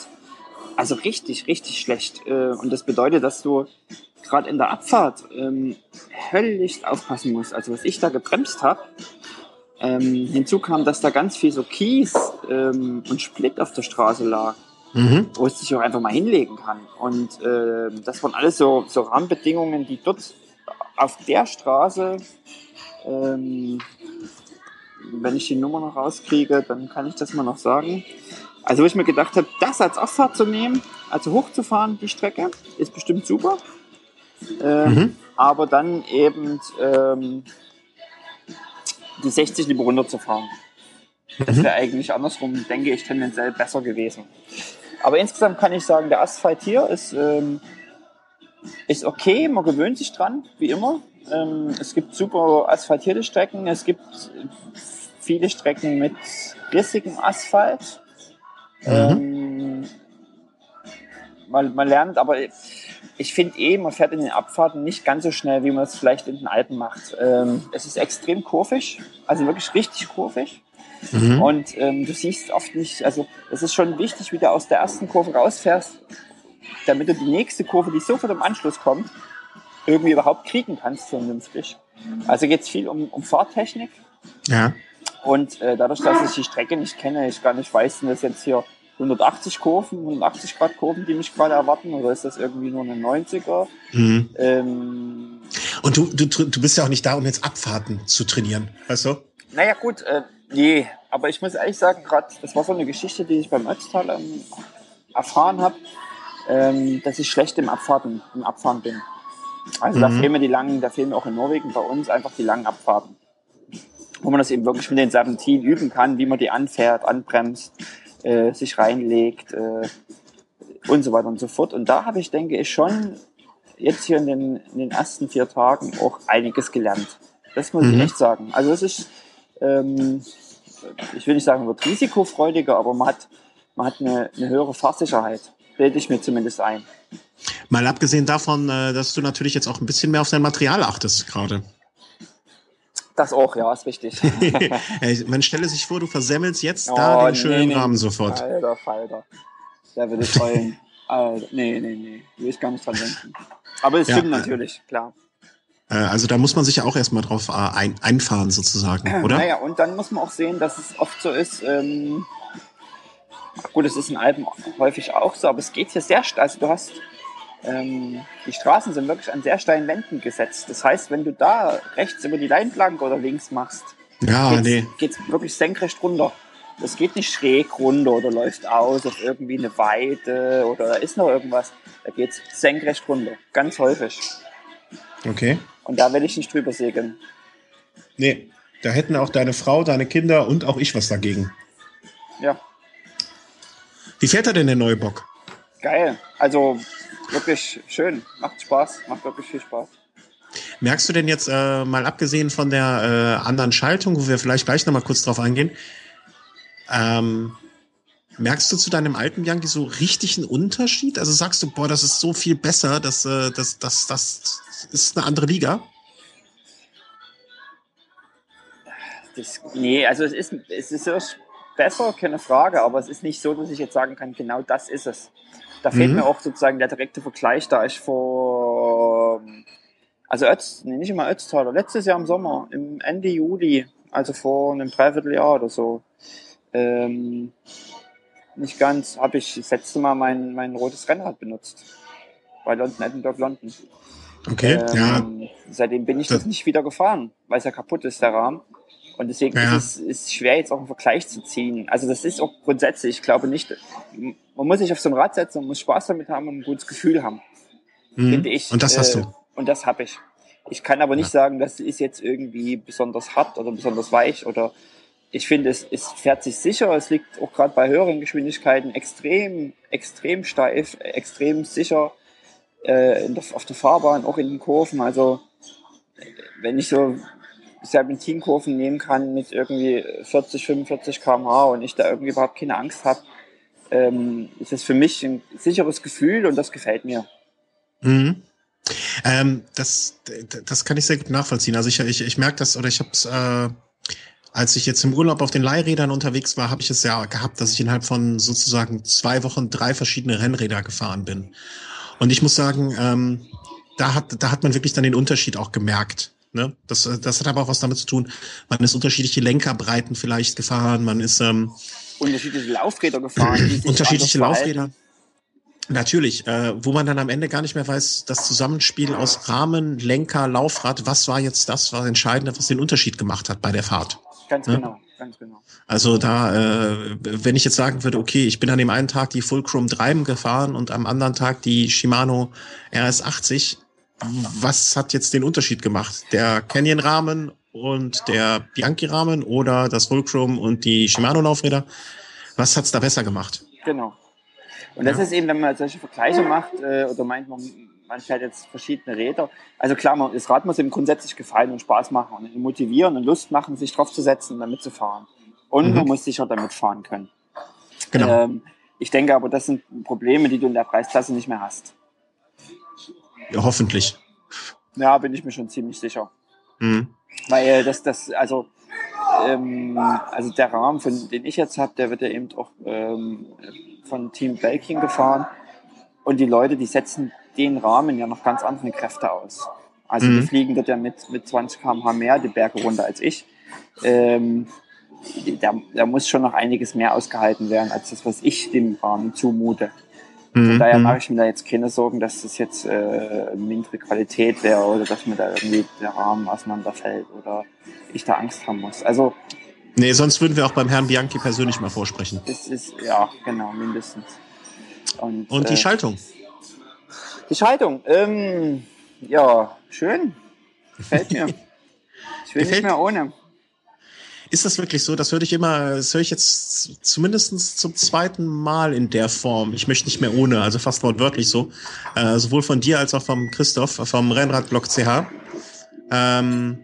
Also richtig, richtig schlecht. Äh, Und das bedeutet, dass du gerade in der Abfahrt ähm, höllisch aufpassen musst. Also was ich da gebremst habe, ähm, hinzu kam, dass da ganz viel so Kies ähm, und Split auf der Straße lag, Mhm. wo es sich auch einfach mal hinlegen kann. Und ähm, das waren alles so, so Rahmenbedingungen, die dort auf der Straße, ähm, wenn ich die Nummer noch rauskriege, dann kann ich das mal noch sagen. Also wo ich mir gedacht habe, das als Auffahrt zu nehmen, also hochzufahren, die Strecke, ist bestimmt super. Ähm, Mhm. Aber dann eben ähm, die 60 lieber runterzufahren. Das Mhm. wäre eigentlich andersrum, denke ich, tendenziell besser gewesen. Aber insgesamt kann ich sagen, der Asphalt hier ist, ähm, ist okay, man gewöhnt sich dran, wie immer. Ähm, es gibt super asphaltierte Strecken, es gibt viele Strecken mit rissigem Asphalt. Ähm, man, man lernt, aber ich finde eh, man fährt in den Abfahrten nicht ganz so schnell, wie man es vielleicht in den Alpen macht. Ähm, es ist extrem kurvig, also wirklich richtig kurvig. Mhm. Und ähm, du siehst oft nicht, also es ist schon wichtig, wie du aus der ersten Kurve rausfährst, damit du die nächste Kurve, die sofort im Anschluss kommt, irgendwie überhaupt kriegen kannst, vernünftig. Also geht es viel um, um Fahrtechnik. Ja. Und äh, dadurch, dass ich die Strecke nicht kenne, ich gar nicht weiß, sind das jetzt hier 180 Kurven, 180 Grad Kurven, die mich gerade erwarten, oder ist das irgendwie nur eine 90er? Mhm. Ähm, Und du, du, du bist ja auch nicht da, um jetzt Abfahrten zu trainieren, weißt du? Naja, gut, äh, nee, aber ich muss ehrlich sagen, gerade, das war so eine Geschichte, die ich beim Ötztal ähm, erfahren habe, ähm, dass ich schlecht im Abfahrten, im Abfahren bin. Also da Mhm. fehlen mir die langen, da fehlen mir auch in Norwegen bei uns einfach die langen Abfahrten. Wo man das eben wirklich mit den Serpentinen üben kann, wie man die anfährt, anbremst, äh, sich reinlegt äh, und so weiter und so fort. Und da habe ich, denke ich, schon jetzt hier in den, in den ersten vier Tagen auch einiges gelernt. Das muss ich Mhm. echt sagen. Also es ist, ähm, ich will nicht sagen, wird risikofreudiger, aber man hat, man hat eine, eine höhere Fahrsicherheit. Bilde ich mir zumindest ein. Mal abgesehen davon, äh, dass du natürlich jetzt auch ein bisschen mehr auf dein Material achtest gerade. Das auch, ja, ist richtig. Ey, Man stelle sich vor, du versemmelst jetzt Oh, da den schönen nee. Rahmen sofort. Alter Falter. Da will ich heulen. Alter, nee, nee, nee. Will ich gar nicht dran denken. Aber es Ja. stimmt natürlich, klar. Äh, Also da muss man sich ja auch erstmal drauf äh, ein, einfahren sozusagen, oder? Naja, und dann muss man auch sehen, dass es oft so ist, ähm, gut, es ist in Alpen häufig auch so, aber es geht hier sehr steil. Also du hast, ähm, die Straßen sind wirklich an sehr steilen Wänden gesetzt. Das heißt, wenn du da rechts über die Leinplanke oder links machst, Ja, geht's, Ah, nee. geht's wirklich senkrecht runter. Das geht nicht schräg runter oder läuft aus auf irgendwie eine Weide oder da ist noch irgendwas. Da geht's senkrecht runter. Ganz häufig. Okay. Und da will ich nicht drüber segeln. Nee. Da hätten auch deine Frau, deine Kinder und auch ich was dagegen. Ja, Wie fährt er denn der neue Bock? geil. Also wirklich schön. Macht Spaß. Macht wirklich viel Spaß. Merkst du denn jetzt, äh, mal abgesehen von der äh, anderen Schaltung, wo wir vielleicht gleich nochmal kurz drauf eingehen, ähm, merkst du zu deinem alten Bianchi so richtig einen Unterschied? Also sagst du, boah, das ist so viel besser, das, äh, das, das, das ist eine andere Liga? Das, nee, also es ist, es ist besser, keine Frage, aber es ist nicht so, dass ich jetzt sagen kann, genau das ist es. Da fehlt Mhm. mir auch sozusagen der direkte Vergleich, da ich vor, Also Ötz, nee, nicht immer Ötztaler, letztes Jahr im Sommer, im Ende Juli, also vor einem Dreivierteljahr oder so. Ähm, nicht ganz, habe ich das letzte Mal mein, mein rotes Rennrad benutzt. Bei London, Edinburgh, London. Okay, Ähm, ja. Seitdem bin ich das Das- nicht wieder gefahren, weil es ja kaputt ist, der Rahmen. Und deswegen Ja. ist es ist schwer, jetzt auch einen Vergleich zu ziehen. Also das ist auch grundsätzlich, ich glaube nicht, man muss sich auf so ein Rad setzen und muss Spaß damit haben und ein gutes Gefühl haben, Mhm. finde ich. Und das hast Äh, du. Und das habe ich. Ich kann aber nicht sagen, das ist jetzt irgendwie besonders hart oder besonders weich oder ich finde, es, es fährt sich sicher. Es liegt auch gerade bei höheren Geschwindigkeiten extrem, extrem steif, extrem sicher äh, in der, auf der Fahrbahn, auch in den Kurven. Also äh, wenn ich so Serpentinkurven nehmen kann mit irgendwie 40, 45 km/h und ich da irgendwie überhaupt keine Angst habe, ähm, ist das für mich ein sicheres Gefühl und das gefällt mir. Mhm. Ähm, das, das kann ich sehr gut nachvollziehen. Also ich, ich, ich merke das, oder ich habe es, äh, als ich jetzt im Urlaub auf den Leihrädern unterwegs war, habe ich es ja gehabt, dass ich innerhalb von sozusagen zwei Wochen drei verschiedene Rennräder gefahren bin. Und ich muss sagen, ähm, da hat, da hat man wirklich dann den Unterschied auch gemerkt. Ne? Das, das hat aber auch was damit zu tun, man ist unterschiedliche Lenkerbreiten vielleicht gefahren, man ist ähm, Unterschiedliche Laufräder gefahren. unterschiedliche. Laufräder. Natürlich, äh, wo man dann am Ende gar nicht mehr weiß, das Zusammenspiel aus Rahmen, Lenker, Laufrad, was war jetzt das, war entscheidend, was den Unterschied gemacht hat bei der Fahrt. Ganz Ja. genau, ganz genau. Also da, äh, wenn ich jetzt sagen würde, okay, ich bin an dem einen Tag die Fulcrum 3 gefahren und am anderen Tag die Shimano RS80, was hat jetzt den Unterschied gemacht? Der Canyon-Rahmen und der Bianchi-Rahmen oder das Fulcrum und die Shimano-Laufräder? Was hat's da besser gemacht? Genau. Und das Ja. ist eben, wenn man solche Vergleiche macht äh, oder meint, man, man fährt jetzt verschiedene Räder. Also klar, man, das Rad muss ihm grundsätzlich gefallen und Spaß machen und motivieren und Lust machen, sich drauf zu setzen und damit zu fahren. Und Mhm. man muss sicher damit fahren können. Genau. Ähm, ich denke aber, das sind Probleme, die du in der Preisklasse nicht mehr hast. Ja, hoffentlich. Ja, bin ich mir schon ziemlich sicher. Mhm. Weil das, das, also, ähm, also der Rahmen, von, den ich jetzt habe, der wird ja eben auch ähm, von Team Belkin gefahren. Und die Leute, die setzen den Rahmen ja noch ganz andere Kräfte aus. Also die Mhm. fliegen dort ja mit, mit 20 km/h mehr die Berge runter als ich. Ähm, da, da muss schon noch einiges mehr ausgehalten werden, als das, was ich dem Rahmen zumute. Von Mhm. daher Mhm. mache ich mir da jetzt keine Sorgen, dass das jetzt äh, mindere Qualität wäre oder dass mir da irgendwie der Rahmen auseinanderfällt oder ich da Angst haben muss. Also Nee, sonst würden wir auch beim Herrn Bianchi persönlich mal vorsprechen. das ist, ja, genau, mindestens. Und, Und die äh, Schaltung? die Schaltung, ähm, ja, schön. Gefällt mir. Ich will Gefällt- nicht mehr ohne. Ist das wirklich so? Das höre ich immer, das höre ich jetzt zumindest zum zweiten Mal in der Form. Ich möchte nicht mehr ohne, also fast wortwörtlich so. Äh, sowohl von dir als auch vom Christoph, vom Rennradblock CH. Ähm,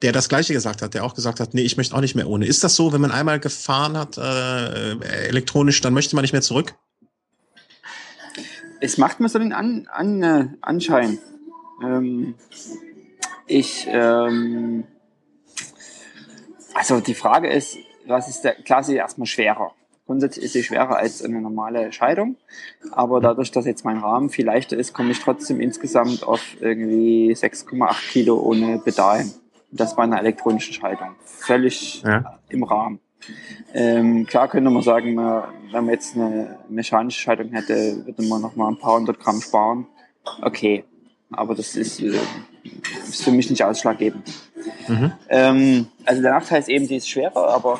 der das gleiche gesagt hat, der auch gesagt hat, nee, ich möchte auch nicht mehr ohne. Ist das so, wenn man einmal gefahren hat, äh, elektronisch, dann möchte man nicht mehr zurück? Es macht mir so den An An äh, Anschein. Ähm, ich, ähm, also die Frage ist, was ist der, klar, sie ist erstmal schwerer. Grundsätzlich ist sie schwerer als eine normale Scheidung. Aber dadurch, dass jetzt mein Rahmen viel leichter ist, komme ich trotzdem insgesamt auf irgendwie 6,8 Kilo ohne Pedalen. Das bei einer elektronischen Schaltung. Völlig Ja. im Rahmen. Ähm, klar könnte man sagen, wenn man jetzt eine mechanische Schaltung hätte, würde man noch mal ein paar hundert Gramm sparen. Okay, aber das ist, äh, ist für mich nicht ausschlaggebend. Mhm. Ähm, also der Nachteil ist eben, die ist schwerer, aber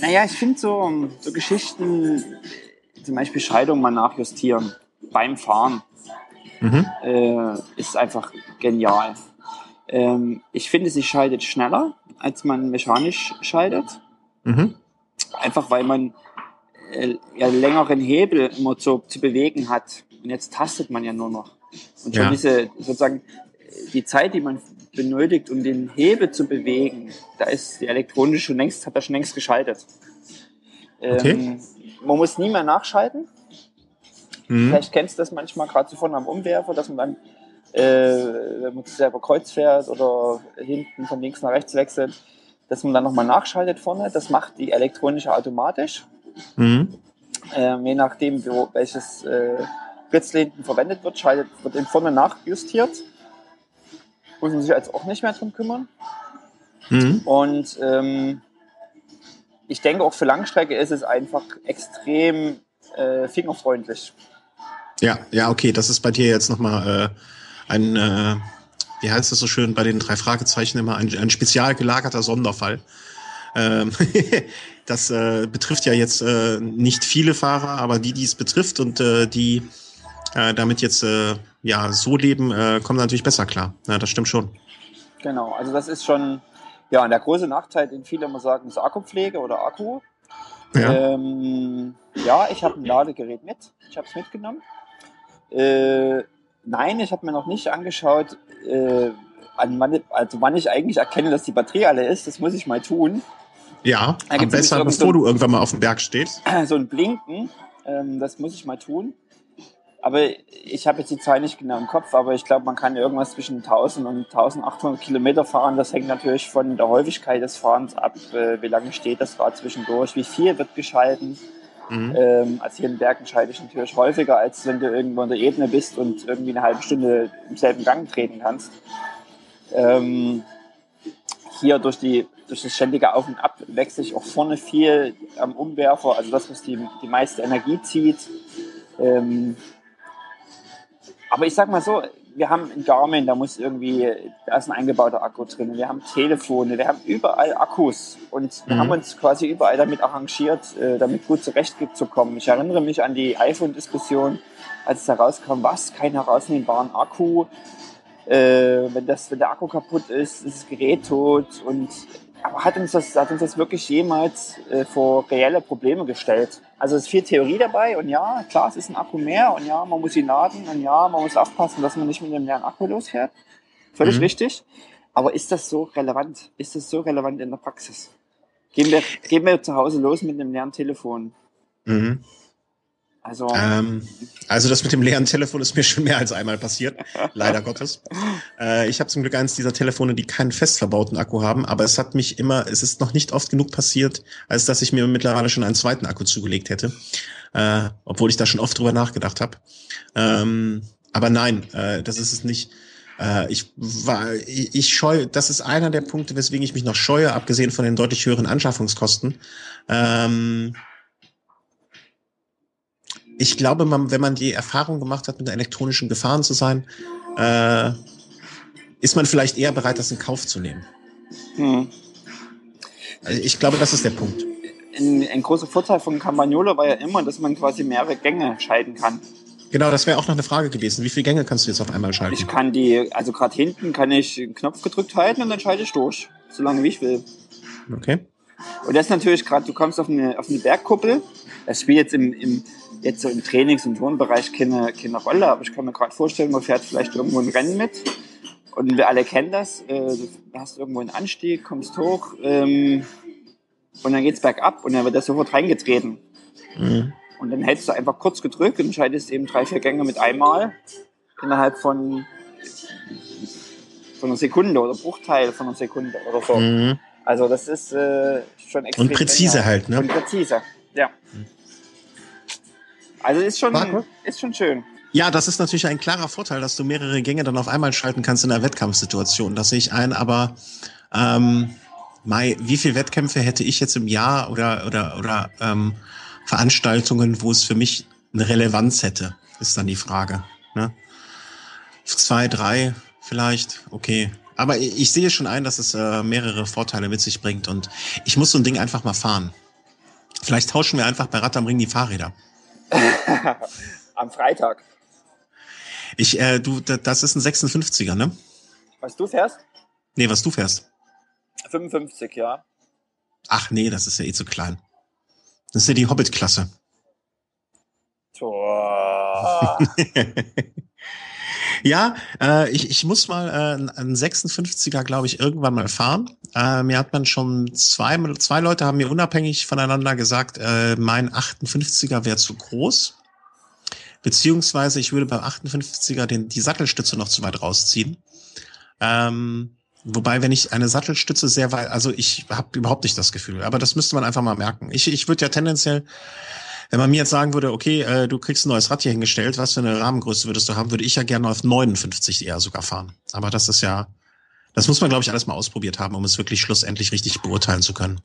naja, ich finde so, so Geschichten, zum Beispiel Schaltung mal nachjustieren beim Fahren, Mhm. äh, ist einfach genial. Ähm, ich finde, sie schaltet schneller, als man mechanisch schaltet. Mhm. Einfach weil man äh, ja, längeren Hebel immer zu, zu bewegen hat. Und jetzt tastet man ja nur noch. Und schon Ja. diese, sozusagen, die Zeit, die man benötigt, um den Hebel zu bewegen, da ist die elektronische schon längst, hat er schon längst geschaltet. Ähm, Okay. Man muss nie mehr nachschalten. Mhm. Vielleicht kennst du das manchmal gerade so vorne am Umwerfer, dass man dann, äh, wenn man selber Kreuz fährt oder hinten von links nach rechts wechselt, dass man dann nochmal nachschaltet vorne. Das macht die elektronische automatisch. Mhm. Ähm, je nachdem, welches, äh, Fritzl hinten verwendet wird, schaltet, wird in vorne nachjustiert. Muss man sich jetzt auch nicht mehr drum kümmern. Mhm. Und ähm, ich denke, auch für Langstrecke ist es einfach extrem äh, fingerfreundlich. Ja, ja, okay, das ist bei dir jetzt nochmal äh, ein, äh, wie heißt das so schön bei den drei Fragezeichen immer, ein, ein spezial gelagerter Sonderfall. Ähm, das äh, betrifft ja jetzt äh, nicht viele Fahrer, aber die, die es betrifft und äh, die äh, damit jetzt äh, ja so leben, äh, kommen natürlich besser klar. Ja, das stimmt schon. Genau, also das ist schon, ja, und der große Nachteil, den viele immer sagen, ist Akkupflege oder Akku. Ja. Ähm, ja, ich habe ein Ladegerät mit. Ich habe es mitgenommen. Äh, nein, ich habe mir noch nicht angeschaut, äh, an wann, also wann ich eigentlich erkenne, dass die Batterie alle ist. Das muss ich mal tun. Ja, am besser, bevor irgend du irgendwann mal auf dem Berg stehst. So ein Blinken, ähm, das muss ich mal tun. Aber ich habe jetzt die Zahl nicht genau im Kopf, aber ich glaube, man kann irgendwas zwischen 1000 und 1800 Kilometer fahren. Das hängt natürlich von der Häufigkeit des Fahrens ab, äh, wie lange steht das Rad zwischendurch, wie viel wird geschalten. Mhm. Ähm, also hier in Bergen schalte ich natürlich häufiger, als wenn du irgendwo in der Ebene bist und irgendwie eine halbe Stunde im selben Gang treten kannst. Ähm, hier durch, die, durch das ständige Auf und Ab wechsle ich auch vorne viel am Umwerfer, also das, was die, die meiste Energie zieht. Ähm, aber ich sag mal so, wir haben in Garmin, da muss irgendwie, da ist ein eingebauter Akku drin. Wir haben Telefone, wir haben überall Akkus und wir Mhm. haben uns quasi überall damit arrangiert, äh, damit gut zurechtzukommen. Ich erinnere mich an die iPhone-Diskussion, als es herauskam, was, keinen herausnehmbaren Akku. Äh, wenn, das, wenn der Akku kaputt ist, ist das Gerät tot. Und, aber hat uns das, hat uns das wirklich jemals äh, vor reelle Probleme gestellt? Also es ist viel Theorie dabei und ja, klar, es ist ein Akku mehr und ja, man muss ihn laden und ja, man muss aufpassen, dass man nicht mit einem leeren Akku losfährt. Völlig Mhm. richtig. Aber ist das so relevant? Ist das so relevant in der Praxis? Gehen wir, gehen wir zu Hause los mit einem leeren Telefon? Mhm. Also, Ähm, also das mit dem leeren Telefon ist mir schon mehr als einmal passiert, leider Gottes. Äh, ich habe zum Glück eines dieser Telefone, die keinen fest verbauten Akku haben, aber es hat mich immer, es ist noch nicht oft genug passiert, als dass ich mir mittlerweile schon einen zweiten Akku zugelegt hätte, äh, obwohl ich da schon oft drüber nachgedacht habe. Ähm, aber nein, äh, das ist es nicht. Äh, ich war, ich, ich scheue, das ist einer der Punkte, weswegen ich mich noch scheue, abgesehen von den deutlich höheren Anschaffungskosten. Ähm, ich glaube, man, wenn man die Erfahrung gemacht hat, mit elektronischen Gefahren zu sein, äh, ist man vielleicht eher bereit, das in Kauf zu nehmen. hm. Also ich glaube, das ist der Punkt. ein, ein großer Vorteil von Campagnolo war ja immer, dass man quasi mehrere Gänge schalten kann. Genau, das wäre auch noch eine Frage gewesen. Wie viele Gänge kannst du jetzt auf einmal schalten? Ich kann die, also gerade hinten kann ich einen Knopf gedrückt halten und dann schalte ich durch, solange wie ich will. Okay. Und das ist natürlich gerade, du kommst auf eine, auf eine Bergkuppel. Das spielt jetzt im, im, jetzt so im Trainings- und Turnbereich keine, keine Rolle, aber ich kann mir gerade vorstellen, man fährt vielleicht irgendwo ein Rennen mit. Und wir alle kennen das. Äh, du hast irgendwo einen Anstieg, kommst hoch ähm, und dann geht's bergab und dann wird das sofort reingetreten. Mhm. Und dann hältst du einfach kurz gedrückt und schaltest eben drei, vier Gänge mit einmal innerhalb von, von einer Sekunde oder Bruchteil von einer Sekunde oder so. Mhm. Also das ist äh, schon extrem Und präzise halt, ne? Und präzise, ja. Also ist schon, Marco? ist schon schön. Ja, das ist natürlich ein klarer Vorteil, dass du mehrere Gänge dann auf einmal schalten kannst in einer Wettkampfsituation. Das sehe ich ein, aber ähm, Mai, wie viele Wettkämpfe hätte ich jetzt im Jahr oder oder oder ähm, Veranstaltungen, wo es für mich eine Relevanz hätte, ist dann die Frage. Ne? Zwei, drei vielleicht, okay. Aber ich, ich sehe schon ein, dass es äh, mehrere Vorteile mit sich bringt und ich muss so ein Ding einfach mal fahren. Vielleicht tauschen wir einfach bei Rad am Ring die Fahrräder. Am Freitag. Ich, äh, du, da- das ist ein 56er, ne? Was du fährst? Nee, was du fährst. 55, ja. Ach nee, das ist ja eh zu klein. Das ist ja die Hobbit-Klasse. Tor. ja, äh, ich, ich muss mal äh, einen 56er, glaube ich, irgendwann mal fahren. Äh, mir hat man schon zwei, zwei Leute haben mir unabhängig voneinander gesagt, äh, mein 58er wäre zu groß. Beziehungsweise ich würde beim 58er den, die Sattelstütze noch zu weit rausziehen. Ähm, wobei, wenn ich eine Sattelstütze sehr weit, also ich habe überhaupt nicht das Gefühl, aber das müsste man einfach mal merken. Ich, ich würde ja tendenziell wenn man mir jetzt sagen würde, okay, äh, du kriegst ein neues Rad hier hingestellt, was für eine Rahmengröße würdest du haben, würde ich ja gerne auf 59 eher sogar fahren. Aber das ist ja, das muss man, glaube ich, alles mal ausprobiert haben, um es wirklich schlussendlich richtig beurteilen zu können.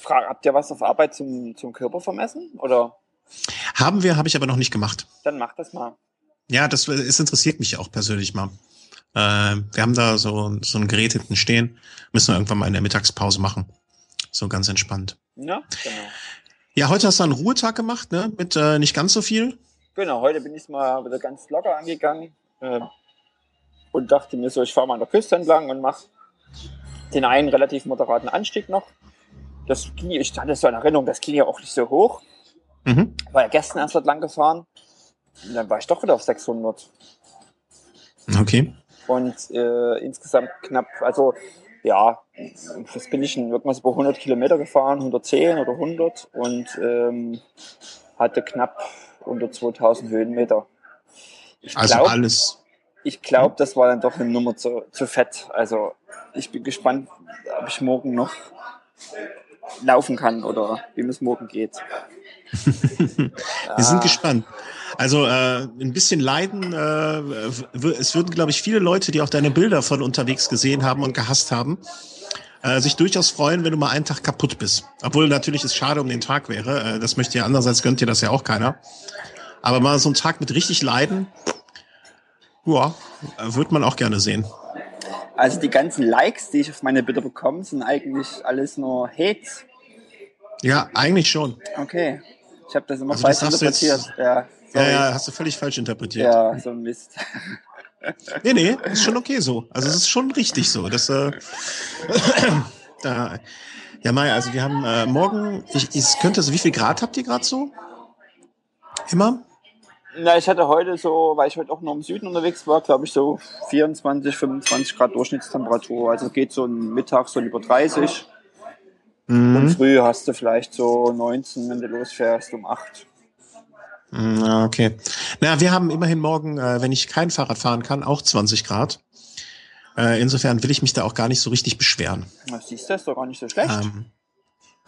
Frage, habt ihr was auf Arbeit zum, zum Körper vermessen? Oder? Haben wir, habe ich aber noch nicht gemacht. Dann mach das mal. Ja, das es interessiert mich auch persönlich mal. Äh, wir haben da so, so ein Gerät hinten stehen. Müssen wir irgendwann mal in der Mittagspause machen. So ganz entspannt. Ja, genau. Ja, heute hast du einen Ruhetag gemacht, ne? Mit äh, nicht ganz so viel. Genau, heute bin ich mal wieder ganz locker angegangen äh, und dachte mir so, ich fahre mal an der Küste entlang und mache den einen relativ moderaten Anstieg noch. Das ging, ich hatte so eine Erinnerung, das ging ja auch nicht so hoch. Mhm. War ja gestern erst lang gefahren. Und dann war ich doch wieder auf 600. Okay. Und äh, insgesamt knapp, also ja, das bin ich in irgendwas über 100 Kilometer gefahren, 110 oder 100 und ähm, hatte knapp unter 2000 Höhenmeter. Ich also glaub, alles. Ich glaube, das war dann doch eine Nummer zu, zu fett. Also ich bin gespannt, ob ich morgen noch laufen kann oder wie es morgen geht. Wir ja. sind gespannt. Also äh, ein bisschen leiden. Äh, es würden, glaube ich, viele Leute, die auch deine Bilder von unterwegs gesehen haben und gehasst haben, äh, sich durchaus freuen, wenn du mal einen Tag kaputt bist. Obwohl natürlich es schade um den Tag wäre. Äh, das möchte ja andererseits gönnt dir das ja auch keiner. Aber mal so einen Tag mit richtig Leiden, ja, wird man auch gerne sehen. Also die ganzen Likes, die ich auf meine Bilder bekomme, sind eigentlich alles nur Hates. Ja, eigentlich schon. Okay. Ich habe das immer also falsch interpretiert. Jetzt, ja. Ja, ja, hast du völlig falsch interpretiert. Ja, so ein Mist. nee, nee, ist schon okay so. Also es ist schon richtig so. Das, äh, da, ja, Mai, also wir haben äh, morgen, ich, ich könnte so, wie viel Grad habt ihr gerade so? Immer? Na, ich hatte heute so, weil ich heute auch noch im Süden unterwegs war, glaube ich so 24, 25 Grad Durchschnittstemperatur. Also geht so ein Mittag so über 30. Mhm. Und früh hast du vielleicht so 19, wenn du losfährst, um 8. Hm, okay. Na, wir haben immerhin morgen, äh, wenn ich kein Fahrrad fahren kann, auch 20 Grad. Äh, insofern will ich mich da auch gar nicht so richtig beschweren. Na, siehst du, ist doch gar nicht so schlecht. Ähm,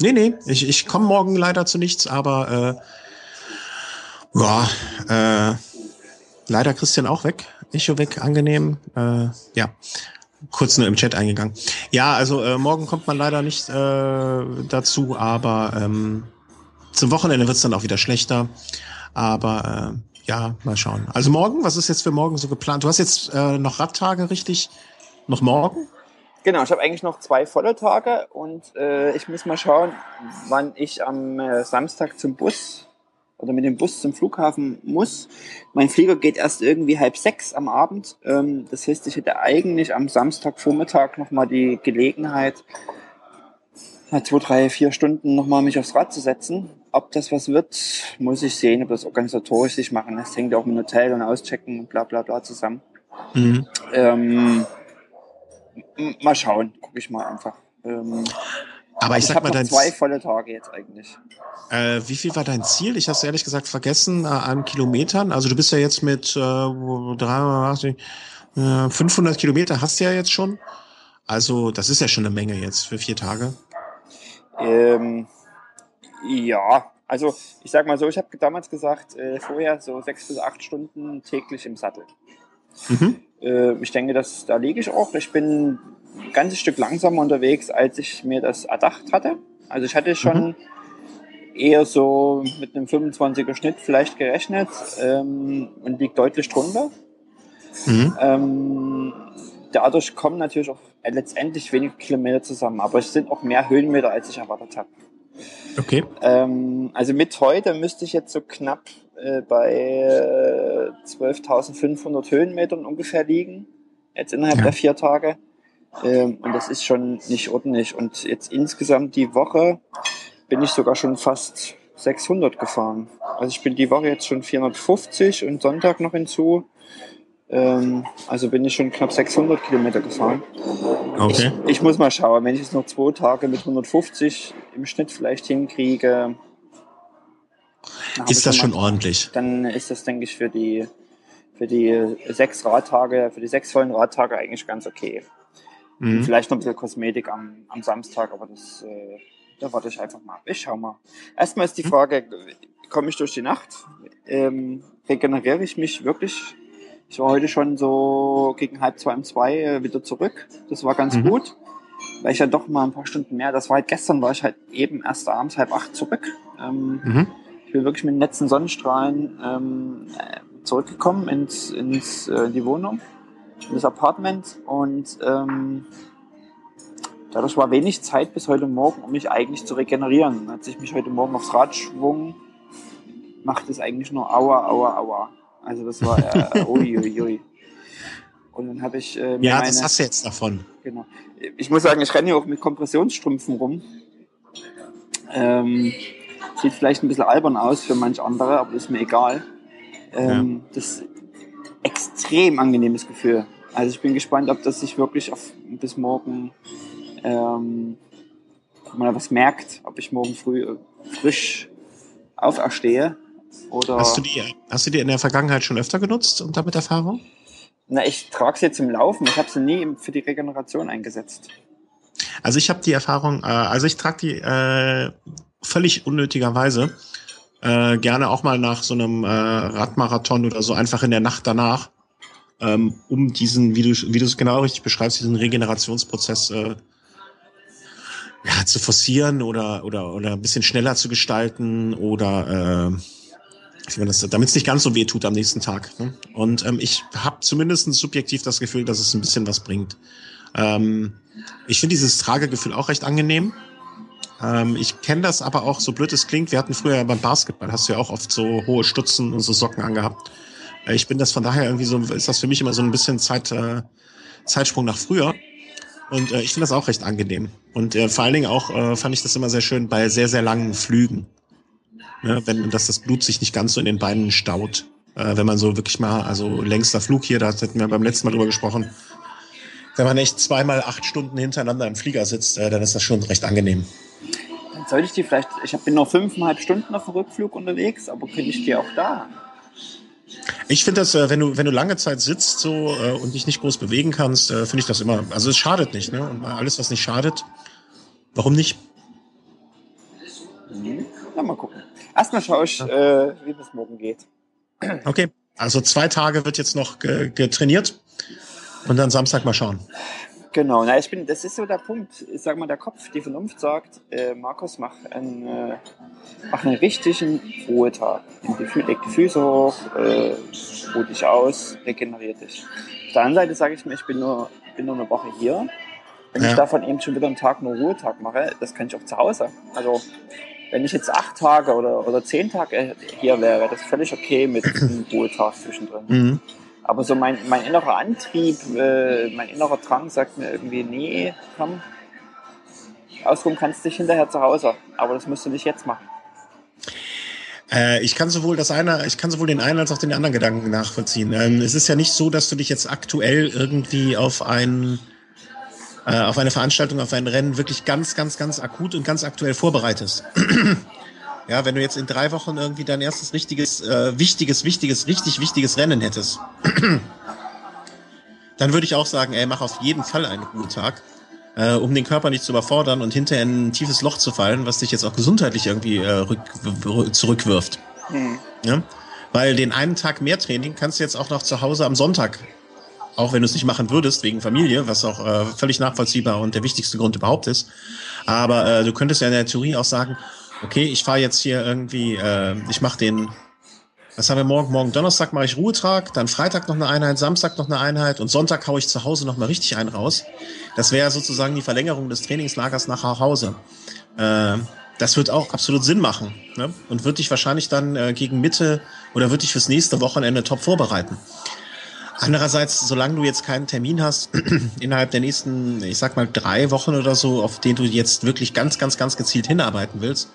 nee, nee, ich, ich komme morgen leider zu nichts, aber äh, ja, äh, leider Christian auch weg. Echo weg, angenehm. Äh, ja, kurz nur im Chat eingegangen. Ja, also äh, morgen kommt man leider nicht äh, dazu, aber ähm, zum Wochenende wird's dann auch wieder schlechter. Aber äh, ja, mal schauen. Also morgen, was ist jetzt für morgen so geplant? Du hast jetzt äh, noch Radtage, richtig? Noch morgen? Genau, ich habe eigentlich noch zwei volle Tage und äh, ich muss mal schauen, wann ich am äh, Samstag zum Bus oder mit dem Bus zum Flughafen muss. Mein Flieger geht erst irgendwie halb sechs am Abend. Ähm, das heißt, ich hätte eigentlich am Samstagvormittag nochmal die Gelegenheit, zwei, drei, vier Stunden nochmal mich aufs Rad zu setzen. Ob das was wird, muss ich sehen, ob das organisatorisch sich machen lässt. Hängt auch mit Hotel und Auschecken und bla bla bla zusammen. Mhm. Ähm, mal schauen, gucke ich mal einfach. Ähm, aber ich, ich sag mal, dein zwei volle Tage jetzt eigentlich. Äh, wie viel war dein Ziel? Ich habe es ehrlich gesagt vergessen äh, an Kilometern. Also du bist ja jetzt mit äh, 380, äh, 500 Kilometer hast du ja jetzt schon. Also das ist ja schon eine Menge jetzt für vier Tage. Ähm, ja, also ich sag mal so, ich habe damals gesagt, äh, vorher so sechs bis acht Stunden täglich im Sattel. Mhm. Äh, ich denke, dass da liege ich auch. Ich bin ein ganzes Stück langsamer unterwegs, als ich mir das erdacht hatte. Also ich hatte schon mhm. eher so mit einem 25er Schnitt vielleicht gerechnet ähm, und liegt deutlich drunter. Mhm. Ähm, dadurch kommen natürlich auch letztendlich weniger Kilometer zusammen, aber es sind auch mehr Höhenmeter, als ich erwartet habe. Okay. Ähm, also mit heute müsste ich jetzt so knapp äh, bei äh, 12.500 Höhenmetern ungefähr liegen, jetzt innerhalb ja. der vier Tage. Ähm, und das ist schon nicht ordentlich. Und jetzt insgesamt die Woche bin ich sogar schon fast 600 gefahren. Also ich bin die Woche jetzt schon 450 und Sonntag noch hinzu. Ähm, also bin ich schon knapp 600 Kilometer gefahren. Okay. Ich, ich, muss mal schauen, wenn ich jetzt noch zwei Tage mit 150 im Schnitt vielleicht hinkriege. Ist das schon mal, ordentlich? Dann ist das, denke ich, für die, für die sechs Radtage, für die sechs vollen Radtage eigentlich ganz okay. Mhm. Vielleicht noch ein bisschen Kosmetik am, am Samstag, aber das äh, da warte ich einfach mal ab. Ich schau mal. Erstmal ist die hm? Frage, komme ich durch die Nacht? Ähm, regeneriere ich mich wirklich? Ich war heute schon so gegen halb zwei um zwei äh, wieder zurück. Das war ganz mhm. gut, weil ich ja doch mal ein paar Stunden mehr, das war halt gestern, war ich halt eben erst abends halb acht zurück. Ähm, mhm. Ich bin wirklich mit den letzten Sonnenstrahlen ähm, zurückgekommen ins, ins äh, die Wohnung, in das Apartment und ähm, dadurch war wenig Zeit bis heute Morgen, um mich eigentlich zu regenerieren. Als ich mich heute Morgen aufs Rad schwung, macht es eigentlich nur Aua, Aua, Aua. Also das war äh, ui, ui, ui. Und dann habe ich äh, Ja, meine, das hast du jetzt davon. Genau. Ich muss sagen, ich renne ja auch mit Kompressionsstrümpfen rum. Ähm, sieht vielleicht ein bisschen albern aus für manch andere, aber ist mir egal. Ähm, ja. Das ist extrem angenehmes Gefühl. Also ich bin gespannt, ob das sich wirklich auf, bis morgen ähm, ob man da was merkt, ob ich morgen früh äh, frisch auferstehe oder. Hast du die, hast du die in der Vergangenheit schon öfter genutzt und damit Erfahrung? Na, ich trage sie zum Laufen. Ich habe sie nie für die Regeneration eingesetzt. Also ich habe die Erfahrung, äh, also ich trage die äh, völlig unnötigerweise äh, gerne auch mal nach so einem äh, Radmarathon oder so einfach in der Nacht danach, ähm, um diesen, wie du wie du es genau richtig beschreibst, diesen Regenerationsprozess äh, ja, zu forcieren oder oder oder ein bisschen schneller zu gestalten oder äh, damit es nicht ganz so weh tut am nächsten Tag. Ne? Und ähm, ich habe zumindest subjektiv das Gefühl, dass es ein bisschen was bringt. Ähm, ich finde dieses Tragegefühl auch recht angenehm. Ähm, ich kenne das aber auch, so blöd es klingt, wir hatten früher beim Basketball, hast du ja auch oft so hohe Stutzen und so Socken angehabt. Äh, ich bin das von daher irgendwie so, ist das für mich immer so ein bisschen Zeit, äh, Zeitsprung nach früher. Und äh, ich finde das auch recht angenehm. Und äh, vor allen Dingen auch äh, fand ich das immer sehr schön bei sehr, sehr langen Flügen. Ne, wenn dass das Blut sich nicht ganz so in den Beinen staut. Äh, wenn man so wirklich mal, also längster Flug hier, da hatten wir beim letzten Mal drüber gesprochen, wenn man echt zweimal acht Stunden hintereinander im Flieger sitzt, äh, dann ist das schon recht angenehm. Dann sollte ich die vielleicht, ich bin noch fünfeinhalb Stunden auf dem Rückflug unterwegs, aber könnte ich die auch da? Ich finde das, äh, wenn du, wenn du lange Zeit sitzt so äh, und dich nicht groß bewegen kannst, äh, finde ich das immer, also es schadet nicht, ne? Und alles, was nicht schadet, warum nicht? Mhm. Na, mal gucken. Erstmal schaue ich, äh, wie es morgen geht. Okay, also zwei Tage wird jetzt noch getrainiert und dann Samstag mal schauen. Genau, na, ich bin, das ist so der Punkt. Ich sag mal, der Kopf, die Vernunft sagt, äh, Markus, mach einen, äh, mach einen richtigen Ruhetag. Leg die Füße hoch, äh, ruh dich aus, regenerier dich. Auf der anderen Seite sage ich mir, ich bin nur, bin nur eine Woche hier. Wenn ja. ich davon eben schon wieder einen Tag nur Ruhetag mache, das kann ich auch zu Hause. Also, wenn ich jetzt acht Tage oder, oder zehn Tage hier wäre, das ist völlig okay mit einem Ruhetag zwischendrin. Mhm. Aber so mein, mein innerer Antrieb, äh, mein innerer Drang sagt mir irgendwie, nee, komm, ausruhen kannst du dich hinterher zu Hause. Aber das musst du nicht jetzt machen. Äh, ich kann sowohl das eine, ich kann sowohl den einen als auch den anderen Gedanken nachvollziehen. Ähm, es ist ja nicht so, dass du dich jetzt aktuell irgendwie auf ein äh, auf eine Veranstaltung, auf ein Rennen wirklich ganz, ganz, ganz akut und ganz aktuell vorbereitest. Ja, wenn du jetzt in drei Wochen irgendwie dein erstes richtiges, äh, wichtiges, wichtiges, richtig wichtiges Rennen hättest, dann würde ich auch sagen, ey, mach auf jeden Fall einen Ruhetag, äh, um den Körper nicht zu überfordern und hinterher in ein tiefes Loch zu fallen, was dich jetzt auch gesundheitlich irgendwie äh, rück, zurückwirft. Mhm. Ja? Weil den einen Tag mehr Training kannst du jetzt auch noch zu Hause am Sonntag, auch wenn du es nicht machen würdest, wegen Familie, was auch äh, völlig nachvollziehbar und der wichtigste Grund überhaupt ist. Aber äh, du könntest ja in der Theorie auch sagen, okay, ich fahre jetzt hier irgendwie, äh, ich mache den, was haben wir morgen? Morgen Donnerstag mache ich Ruhetrag, dann Freitag noch eine Einheit, Samstag noch eine Einheit und Sonntag haue ich zu Hause noch mal richtig einen raus. Das wäre sozusagen die Verlängerung des Trainingslagers nach Hause. Äh, das wird auch absolut Sinn machen ne? und wird dich wahrscheinlich dann äh, gegen Mitte oder wird dich fürs nächste Wochenende top vorbereiten. Andererseits, solange du jetzt keinen Termin hast, innerhalb der nächsten, ich sag mal, drei Wochen oder so, auf den du jetzt wirklich ganz, ganz, ganz gezielt hinarbeiten willst,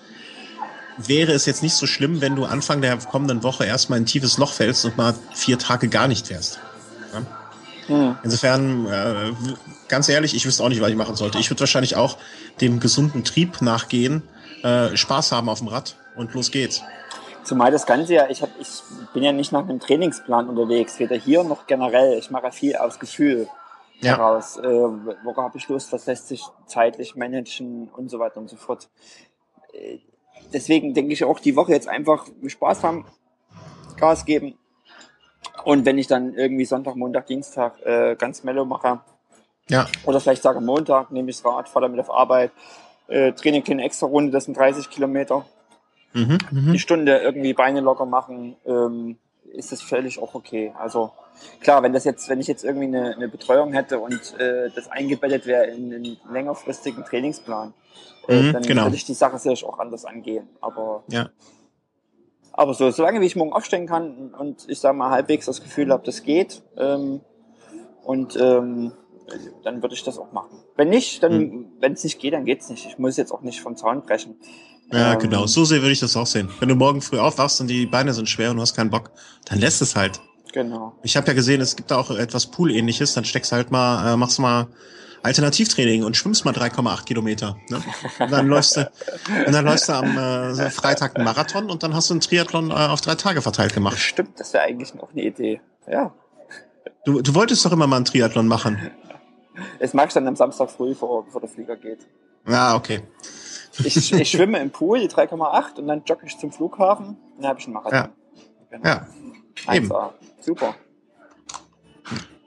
wäre es jetzt nicht so schlimm, wenn du Anfang der kommenden Woche erstmal in ein tiefes Loch fällst und mal vier Tage gar nicht fährst. Ja? Hm. Insofern, äh, ganz ehrlich, ich wüsste auch nicht, was ich machen sollte. Ich würde wahrscheinlich auch dem gesunden Trieb nachgehen, äh, Spaß haben auf dem Rad und los geht's. Zumal das Ganze ja, ich, hab, ich bin ja nicht nach einem Trainingsplan unterwegs, weder hier noch generell. Ich mache viel aus Gefühl. ja. heraus. Äh, worauf habe ich Lust, was lässt sich zeitlich managen und so weiter und so fort. Äh, deswegen denke ich auch, die Woche jetzt einfach Spaß haben, Gas geben. Und wenn ich dann irgendwie Sonntag, Montag, Dienstag äh, ganz mellow mache, ja. oder vielleicht sage Montag, nehme ich das Rad, fahre damit auf Arbeit, äh, Training eine extra Runde, das sind 30 Kilometer. Mhm, mh. Die Stunde irgendwie Beine locker machen, ähm, ist das völlig auch okay. Also klar, wenn das jetzt, wenn ich jetzt irgendwie eine, eine Betreuung hätte und äh, das eingebettet wäre in einen längerfristigen Trainingsplan, äh, mhm, dann genau. würde ich die Sache sicherlich auch anders angehen. Aber ja. Aber so, solange wie ich morgen aufstehen kann und ich sage mal halbwegs das Gefühl habe, das geht, ähm, und ähm, dann würde ich das auch machen. Wenn nicht, dann, mhm. wenn es nicht geht, dann geht's nicht. Ich muss jetzt auch nicht vom Zaun brechen. Ja, ähm, genau. So sehr würde ich das auch sehen. Wenn du morgen früh aufwachst und die Beine sind schwer und du hast keinen Bock, dann lässt es halt. Genau. Ich habe ja gesehen, es gibt da auch etwas Pool-ähnliches. Dann steckst du halt mal, äh, machst mal Alternativtraining und schwimmst mal 3,8 Kilometer. Ne? Und dann läufst du, und dann läufst du am äh, Freitag einen Marathon und dann hast du einen Triathlon äh, auf drei Tage verteilt gemacht. Stimmt, das wäre eigentlich noch eine Idee. Ja. Du, du wolltest doch immer mal einen Triathlon machen. Das mache ich dann am Samstag früh, bevor, bevor der Flieger geht. Ja, okay. Ich, ich schwimme im Pool, die 3,8 und dann jogge ich zum Flughafen und dann habe ich einen Marathon. Ja. Genau. ja. Eben. Super.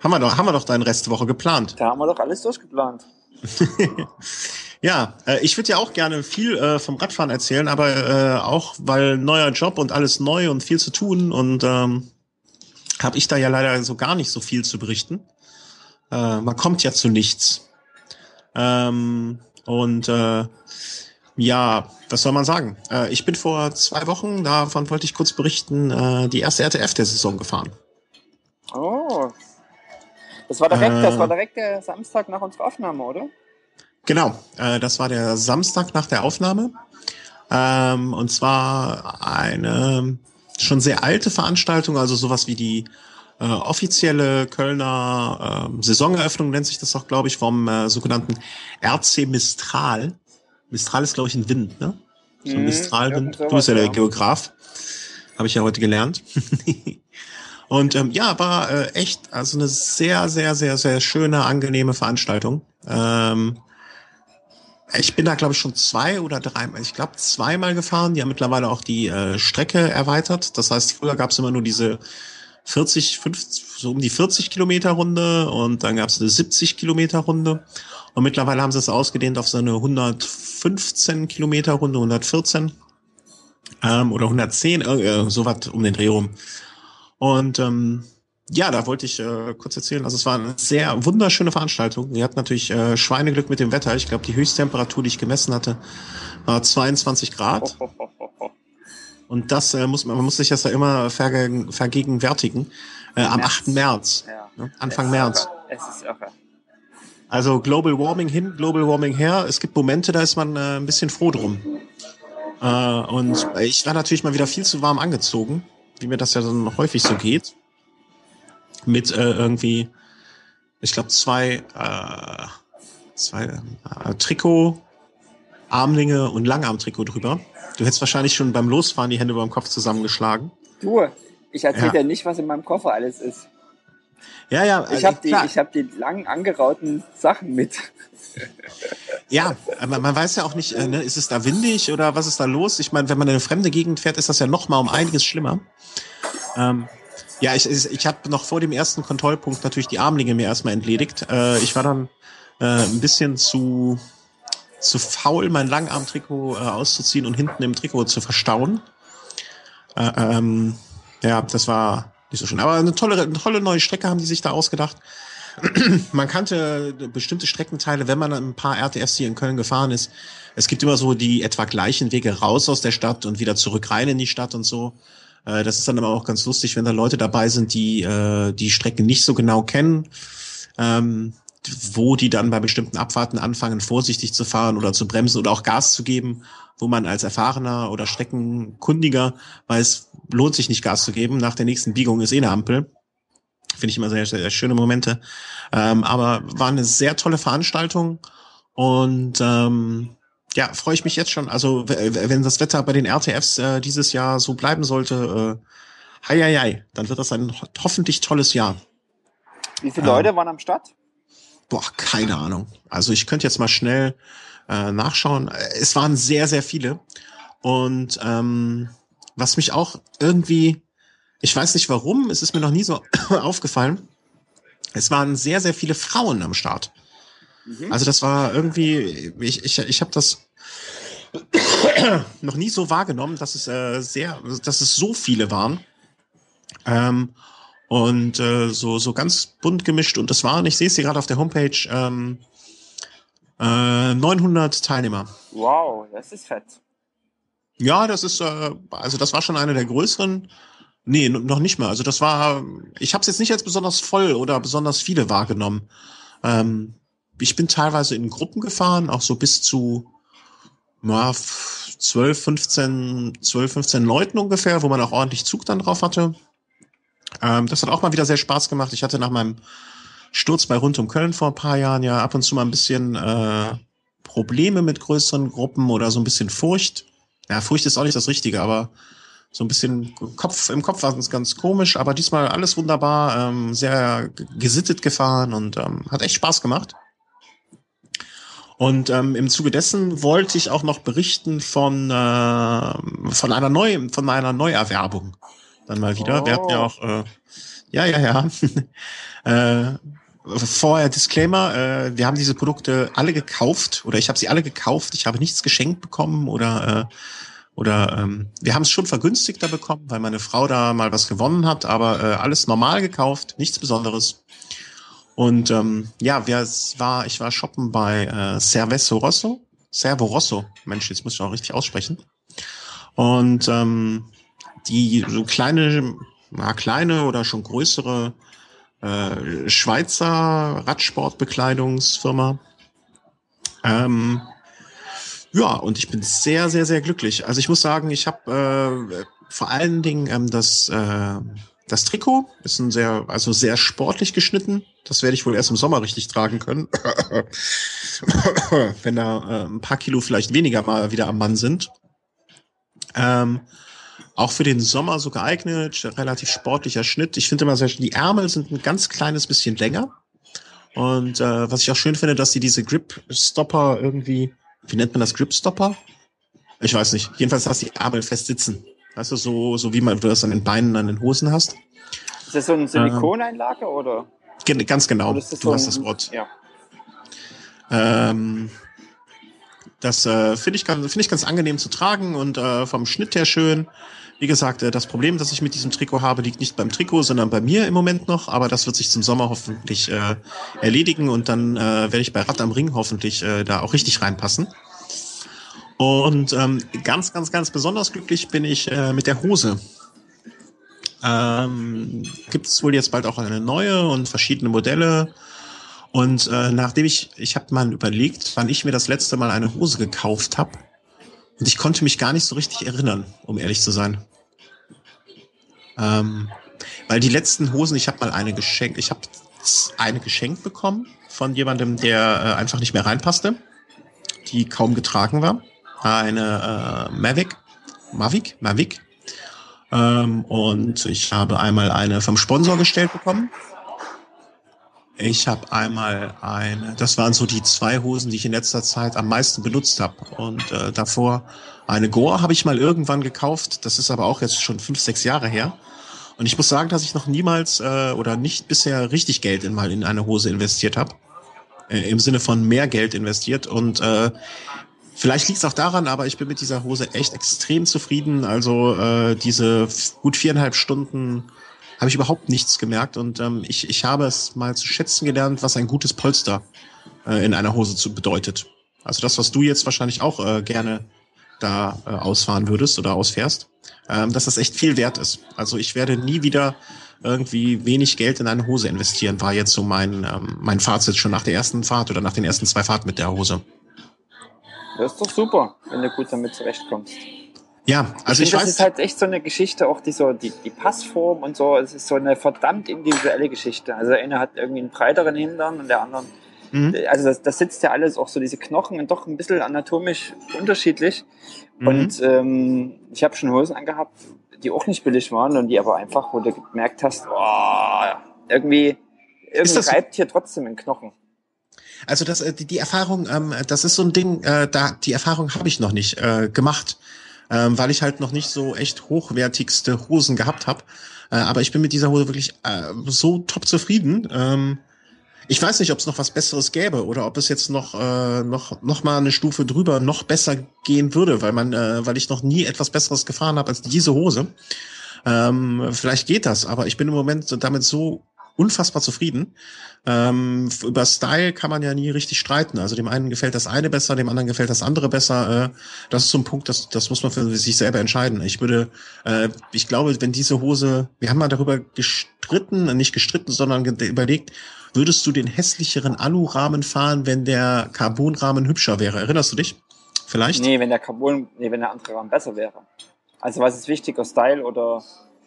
Haben wir doch, haben wir doch deine Restwoche geplant. Da haben wir doch alles durchgeplant. ja, äh, ich würde ja auch gerne viel äh, vom Radfahren erzählen, aber äh, auch weil neuer Job und alles neu und viel zu tun und ähm, habe ich da ja leider so gar nicht so viel zu berichten. Äh, man kommt ja zu nichts. Ähm, und äh, ja, was soll man sagen? Äh, ich bin vor zwei Wochen, davon wollte ich kurz berichten, äh, die erste RTF der Saison gefahren. Oh, das war direkt, äh, das war direkt der Samstag nach unserer Aufnahme, oder? Genau, äh, das war der Samstag nach der Aufnahme. Ähm, und zwar eine schon sehr alte Veranstaltung, also sowas wie die äh, offizielle Kölner äh, Saisoneröffnung nennt sich das auch, glaube ich, vom äh, sogenannten RC Mistral. Mistral ist, glaube ich, ein Wind, ne? So ein mhm, Mistralwind. Du bist ja der Geograf. Habe ich ja heute gelernt. Und ähm, ja, war äh, echt also eine sehr, sehr, sehr, sehr schöne, angenehme Veranstaltung. Ähm, ich bin da, glaube ich, schon zwei oder dreimal, ich glaube, zweimal gefahren. Die haben mittlerweile auch die äh, Strecke erweitert. Das heißt, früher gab es immer nur diese 40, 50, so um die 40 Kilometer Runde und dann gab es eine 70 Kilometer Runde. Und mittlerweile haben sie es ausgedehnt auf so eine 115 Kilometer Runde, 114 ähm, oder 110, äh, so was um den Dreh rum. Und ähm, ja, da wollte ich äh, kurz erzählen. Also es war eine sehr wunderschöne Veranstaltung. Wir hatten natürlich äh, Schweineglück mit dem Wetter. Ich glaube, die Höchsttemperatur, die ich gemessen hatte, war 22 Grad. Und das äh, muss man, man muss sich das ja immer verge vergegenwärtigen. Äh, am 8. März, ja. ne? Anfang es März. Es ist irre. Also Global Warming hin, Global Warming her. Es gibt Momente, da ist man äh, ein bisschen froh drum. Äh, und ich war natürlich mal wieder viel zu warm angezogen wie mir das ja dann häufig so geht, mit äh, irgendwie, ich glaube, zwei, äh, zwei äh, Trikot, Armlinge und Langarmtrikot drüber. Du hättest wahrscheinlich schon beim Losfahren die Hände über dem Kopf zusammengeschlagen. Du, ich erzähle ja. dir nicht, was in meinem Koffer alles ist. Ja, ja. Ich habe die, ich hab die lang angerauten Sachen mit. Ja, aber man weiß ja auch nicht, äh, ne, ist es da windig oder was ist da los? Ich meine, wenn man in eine fremde Gegend fährt, ist das ja noch mal um einiges schlimmer. Ähm, ja, ich, ich, ich habe noch vor dem ersten Kontrollpunkt natürlich die Armlinge mir erstmal entledigt. Äh, ich war dann äh, ein bisschen zu, zu faul, mein Langarmtrikot äh, auszuziehen und hinten im Trikot zu verstauen. Äh, ähm, ja, das war nicht so schön. Aber eine tolle, eine tolle neue Strecke haben die sich da ausgedacht. man kannte bestimmte Streckenteile, wenn man ein paar RTFs hier in Köln gefahren ist. Es gibt immer so die etwa gleichen Wege raus aus der Stadt und wieder zurück rein in die Stadt und so. Äh, das ist dann aber auch ganz lustig, wenn da Leute dabei sind, die äh, die Strecke nicht so genau kennen, ähm, wo die dann bei bestimmten Abfahrten anfangen, vorsichtig zu fahren oder zu bremsen oder auch Gas zu geben, wo man als erfahrener oder Streckenkundiger weiß, lohnt sich nicht Gas zu geben. Nach der nächsten Biegung ist eh eine Ampel. Finde ich immer sehr, sehr, sehr schöne Momente. Ähm, aber war eine sehr tolle Veranstaltung und ähm, ja, freue ich mich jetzt schon. Also wenn das Wetter bei den RTFs äh, dieses Jahr so bleiben sollte, äh, hei, hei, hei, dann wird das ein hoffentlich tolles Jahr. Wie viele Leute waren am Start? Boah, keine Ahnung. Also ich könnte jetzt mal schnell äh, nachschauen. Es waren sehr, sehr viele. Und ähm, was mich auch irgendwie, ich weiß nicht warum, es ist mir noch nie so aufgefallen, es waren sehr, sehr viele Frauen am Start. Mhm. Also das war irgendwie, ich, ich, ich habe das noch nie so wahrgenommen, dass es äh, sehr, dass es so viele waren. Ähm, und äh, so, so ganz bunt gemischt. Und das waren, ich sehe es hier gerade auf der Homepage, ähm, äh, 900 Teilnehmer. Wow, das ist fett. Ja, das ist, äh, also das war schon eine der größeren. Nee, noch nicht mehr. Also das war, ich habe es jetzt nicht als besonders voll oder besonders viele wahrgenommen. Ähm, ich bin teilweise in Gruppen gefahren, auch so bis zu ja, 12, 15, 12, 15 Leuten ungefähr, wo man auch ordentlich Zug dann drauf hatte. Ähm, das hat auch mal wieder sehr Spaß gemacht. Ich hatte nach meinem Sturz bei Rund um Köln vor ein paar Jahren ja ab und zu mal ein bisschen äh, Probleme mit größeren Gruppen oder so ein bisschen Furcht. Ja, Furcht ist auch nicht das Richtige, aber so ein bisschen Kopf im Kopf war es ganz komisch, aber diesmal alles wunderbar, ähm, sehr gesittet gefahren und ähm, hat echt Spaß gemacht. Und ähm, im Zuge dessen wollte ich auch noch berichten von äh, von einer neu von einer Neuerwerbung dann mal wieder. Oh. Wir hatten ja oh. auch äh, ja ja ja äh, vorher Disclaimer, äh, wir haben diese Produkte alle gekauft oder ich habe sie alle gekauft. Ich habe nichts geschenkt bekommen oder äh, oder ähm, wir haben es schon vergünstigter bekommen, weil meine Frau da mal was gewonnen hat, aber äh, alles normal gekauft, nichts Besonderes. Und ähm, ja, wer war, ich war shoppen bei äh, Cerveso Rosso, Servo Rosso, Mensch, jetzt muss ich auch richtig aussprechen. Und ähm, die so kleine, na, kleine oder schon größere äh, Schweizer Radsportbekleidungsfirma. Ähm, ja, und ich bin sehr, sehr, sehr glücklich. Also ich muss sagen, ich habe äh, vor allen Dingen ähm, das, äh, das Trikot ist ein sehr, also sehr sportlich geschnitten. Das werde ich wohl erst im Sommer richtig tragen können, wenn da äh, ein paar Kilo vielleicht weniger mal wieder am Mann sind. Ähm, auch für den Sommer so geeignet, relativ sportlicher Schnitt. Ich finde immer sehr schön, die Ärmel sind ein ganz kleines bisschen länger. Und äh, was ich auch schön finde, dass sie diese Grip-Stopper irgendwie, wie nennt man das, Grip-Stopper? Ich weiß nicht. Jedenfalls, dass die Ärmel fest sitzen. Weißt du, so, so wie man du das an den Beinen, an den Hosen hast. Ist das so eine Silikoneinlage oder? Ganz genau. du so hast das Wort. Ja. Ähm, das äh, finde ich, find ich ganz angenehm zu tragen und äh, vom Schnitt her schön. Wie gesagt, äh, das Problem, das ich mit diesem Trikot habe, liegt nicht beim Trikot, sondern bei mir im Moment noch. Aber das wird sich zum Sommer hoffentlich äh, erledigen und dann äh, werde ich bei Rad am Ring hoffentlich äh, da auch richtig reinpassen. Und ähm, ganz, ganz, ganz besonders glücklich bin ich äh, mit der Hose. Ähm, Gibt es wohl jetzt bald auch eine neue und verschiedene Modelle. Und äh, nachdem ich, ich habe mal überlegt, wann ich mir das letzte Mal eine Hose gekauft habe. Und ich konnte mich gar nicht so richtig erinnern, um ehrlich zu sein. Ähm, weil die letzten Hosen, ich habe mal eine geschenkt, ich habe eine geschenkt bekommen von jemandem, der äh, einfach nicht mehr reinpasste, die kaum getragen war. Eine äh, Mavic, Mavic, Mavic. Ähm, und ich habe einmal eine vom Sponsor gestellt bekommen. Ich habe einmal eine, das waren so die zwei Hosen, die ich in letzter Zeit am meisten benutzt habe. Und äh, davor eine Gore habe ich mal irgendwann gekauft. Das ist aber auch jetzt schon fünf, sechs Jahre her. Und ich muss sagen, dass ich noch niemals äh, oder nicht bisher richtig Geld in mal in eine Hose investiert habe. Äh, Im Sinne von mehr Geld investiert. Und äh, vielleicht liegt es auch daran, aber ich bin mit dieser Hose echt extrem zufrieden. Also äh, diese gut viereinhalb Stunden habe ich überhaupt nichts gemerkt. Und ähm, ich, ich habe es mal zu schätzen gelernt, was ein gutes Polster äh, in einer Hose zu bedeutet. Also das, was du jetzt wahrscheinlich auch äh, gerne da äh, ausfahren würdest oder ausfährst, ähm, dass das echt viel wert ist. Also ich werde nie wieder irgendwie wenig Geld in eine Hose investieren, war jetzt so mein, ähm, mein Fazit schon nach der ersten Fahrt oder nach den ersten zwei Fahrten mit der Hose. Das ist doch super, wenn du gut damit zurechtkommst. Ja, also ich, ich weiß. Das ist halt echt so eine Geschichte, auch die, so, die, die Passform und so. Es ist so eine verdammt individuelle Geschichte. Also der eine hat irgendwie einen breiteren Hintern und der andere. Mhm. Also das, das sitzt ja alles auch so diese Knochen und doch ein bisschen anatomisch unterschiedlich. Mhm. Und ähm, ich habe schon Hosen angehabt, die auch nicht billig waren und die aber einfach, wo du gemerkt hast, oh, irgendwie, irgendwie reibt hier trotzdem ein Knochen. Also das, äh, die, die Erfahrung, ähm, das ist so ein Ding, äh, da die Erfahrung habe ich noch nicht äh, gemacht, ähm, weil ich halt noch nicht so echt hochwertigste Hosen gehabt habe. Äh, aber ich bin mit dieser Hose wirklich äh, so top zufrieden. Ähm, ich weiß nicht, ob es noch was Besseres gäbe oder ob es jetzt noch äh, noch noch mal eine Stufe drüber noch besser gehen würde, weil man, äh, weil ich noch nie etwas Besseres gefahren habe als diese Hose. Ähm, vielleicht geht das, aber ich bin im Moment damit so unfassbar zufrieden. Ähm, über Style kann man ja nie richtig streiten. Also dem einen gefällt das eine besser, dem anderen gefällt das andere besser. Äh, das ist so ein Punkt, das, das muss man für sich selber entscheiden. Ich würde, äh, ich glaube, wenn diese Hose, wir haben mal darüber gestritten, nicht gestritten, sondern überlegt, würdest du den hässlicheren Alurahmen fahren, wenn der Carbonrahmen hübscher wäre? Erinnerst du dich? Vielleicht? Nee, wenn der Carbon, nee, wenn der andere Rahmen besser wäre. Also was ist wichtiger, Style oder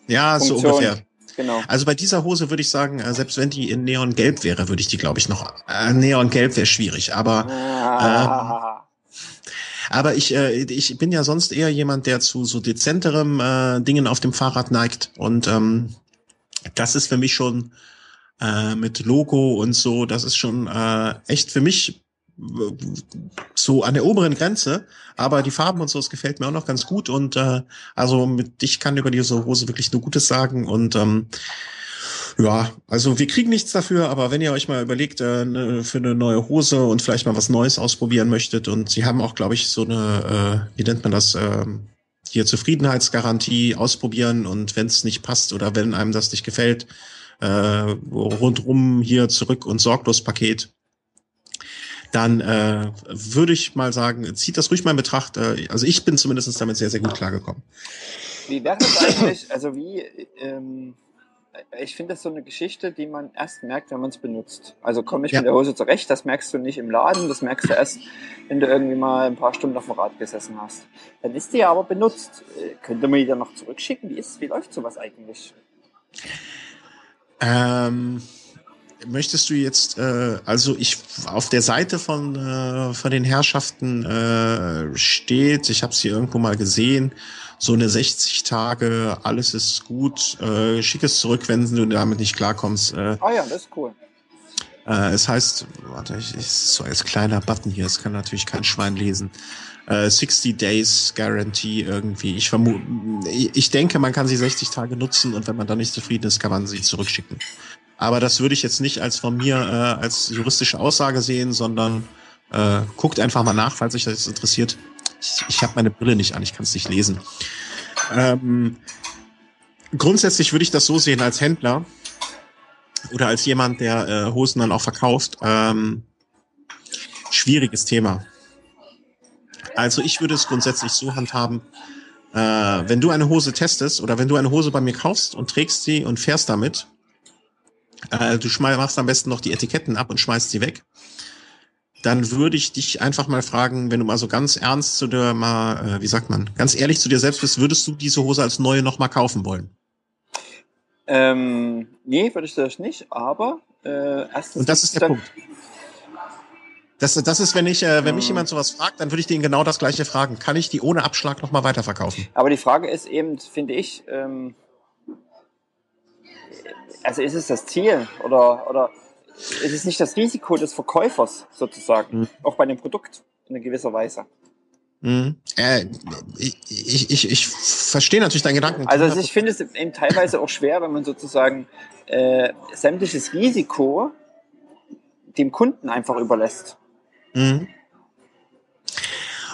Ja, Funktion? so ungefähr. Genau. Also bei dieser Hose würde ich sagen, äh, selbst wenn die in Neongelb wäre, würde ich die, glaube ich, noch. Äh, Neongelb wäre schwierig, aber. Ah. Äh, aber ich, äh, ich bin ja sonst eher jemand, der zu so dezenterem äh, Dingen auf dem Fahrrad neigt. Und ähm, das ist für mich schon äh, mit Logo und so, das ist schon äh, echt für mich so an der oberen Grenze, aber die Farben und so, es gefällt mir auch noch ganz gut und äh, also mit ich kann über diese Hose wirklich nur Gutes sagen und ähm, ja, also wir kriegen nichts dafür, aber wenn ihr euch mal überlegt, äh, ne, für eine neue Hose und vielleicht mal was Neues ausprobieren möchtet und sie haben auch, glaube ich, so eine, äh, wie nennt man das, äh, hier Zufriedenheitsgarantie ausprobieren und wenn es nicht passt oder wenn einem das nicht gefällt, äh, rundrum hier zurück und sorglos Paket dann äh, würde ich mal sagen, zieht das ruhig mal in Betracht. Äh, also ich bin zumindest damit sehr, sehr gut klargekommen. Wie wäre das eigentlich, also wie, ähm, ich finde das so eine Geschichte, die man erst merkt, wenn man es benutzt. Also komme ich ja. mit der Hose zurecht, das merkst du nicht im Laden, das merkst du erst, wenn du irgendwie mal ein paar Stunden auf dem Rad gesessen hast. Dann ist die ja aber benutzt. Äh, könnte man die dann noch zurückschicken? Wie, ist, wie läuft sowas eigentlich? Ähm, möchtest du jetzt, äh, also ich auf der Seite von, äh, von den Herrschaften äh, steht, ich habe es hier irgendwo mal gesehen, so eine 60 Tage, alles ist gut, äh, schick es zurück, wenn du damit nicht klarkommst. Äh, ah ja, das ist cool. Äh, es heißt, warte, ich, ich so als kleiner Button hier, es kann natürlich kein Schwein lesen. Äh, 60 Days Guarantee irgendwie. Ich vermute, ich denke, man kann sie 60 Tage nutzen und wenn man dann nicht zufrieden ist, kann man sie zurückschicken. Aber das würde ich jetzt nicht als von mir äh, als juristische Aussage sehen, sondern äh, guckt einfach mal nach, falls euch das interessiert. Ich, ich habe meine Brille nicht an, ich kann es nicht lesen. Ähm, grundsätzlich würde ich das so sehen als Händler oder als jemand, der äh, Hosen dann auch verkauft. Ähm, schwieriges Thema. Also ich würde es grundsätzlich so handhaben, äh, wenn du eine Hose testest oder wenn du eine Hose bei mir kaufst und trägst sie und fährst damit, äh, du machst am besten noch die Etiketten ab und schmeißt sie weg. Dann würde ich dich einfach mal fragen, wenn du mal so ganz ernst zu dir mal, äh, wie sagt man, ganz ehrlich zu dir selbst bist, würdest du diese Hose als neue noch mal kaufen wollen? Ähm, nee, würde ich das nicht, aber äh, erstens. Und das ist der Punkt. Das, das ist, wenn ich, äh, wenn mich hm. jemand sowas fragt, dann würde ich den genau das gleiche fragen. Kann ich die ohne Abschlag noch mal weiterverkaufen? Aber die Frage ist eben, finde ich, ähm, also ist es das Ziel oder, oder ist es nicht das Risiko des Verkäufers sozusagen, mhm. auch bei dem Produkt in gewisser Weise? Mhm. Äh, ich, ich, ich, verstehe natürlich deinen Gedanken. Also ich finde es eben teilweise auch schwer, wenn man sozusagen äh, sämtliches Risiko dem Kunden einfach überlässt. Mhm.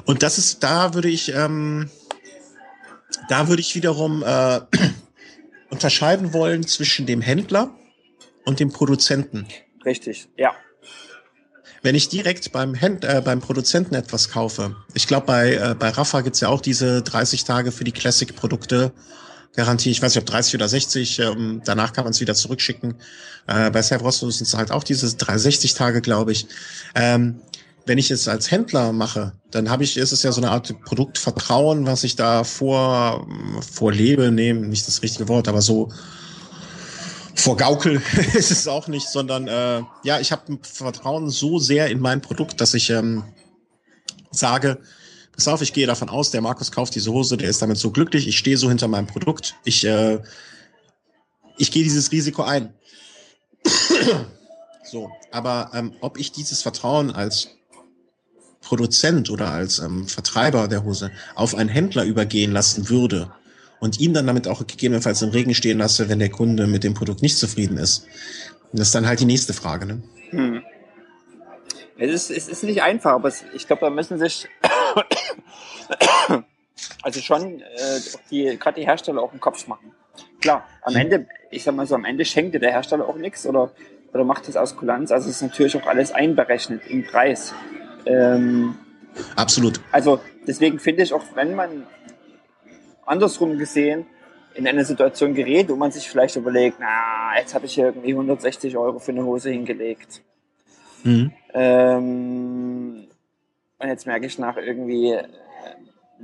Und das ist, da würde ich, ähm, da würde ich wiederum äh, unterscheiden wollen zwischen dem Händler und dem Produzenten. Richtig, ja. Wenn ich direkt beim, Händ äh, beim Produzenten etwas kaufe, ich glaube, bei, äh, bei Rafa gibt's ja auch diese 30 Tage für die Classic-Produkte. Garantie, ich weiß nicht, ob 30 oder 60, ähm, danach kann man es wieder zurückschicken. Äh, bei Servros sind es halt auch diese 360 Tage, glaube ich. Ähm, wenn ich es als Händler mache, dann habe ich, ist es ja so eine Art Produktvertrauen, was ich da vor, vorlebe, nehmen, nicht das richtige Wort, aber so vor Gaukel ist es auch nicht, sondern äh, ja, ich habe Vertrauen so sehr in mein Produkt, dass ich ähm, sage, pass auf, ich gehe davon aus, der Markus kauft diese Hose, der ist damit so glücklich, ich stehe so hinter meinem Produkt, ich, äh, ich gehe dieses Risiko ein. So, aber ähm, ob ich dieses Vertrauen als Produzent oder als ähm, Vertreiber der Hose auf einen Händler übergehen lassen würde und ihn dann damit auch gegebenenfalls im Regen stehen lasse, wenn der Kunde mit dem Produkt nicht zufrieden ist, das ist dann halt die nächste Frage. Ne? Hm. Es, ist, es ist nicht einfach, aber es, ich glaube, da müssen sich also schon äh, die, gerade die Hersteller auch einen Kopf machen. Klar, am hm. Ende, ich sag mal so, am Ende schenkt dir der Hersteller auch nichts oder, oder macht das aus Kulanz. Also es ist natürlich auch alles einberechnet im Preis. Ähm, Absolut. Also deswegen finde ich auch, wenn man andersrum gesehen in eine Situation gerät, wo man sich vielleicht überlegt, na, jetzt habe ich hier irgendwie 160 Euro für eine Hose hingelegt. Mhm. Ähm, und jetzt merke ich nach irgendwie äh,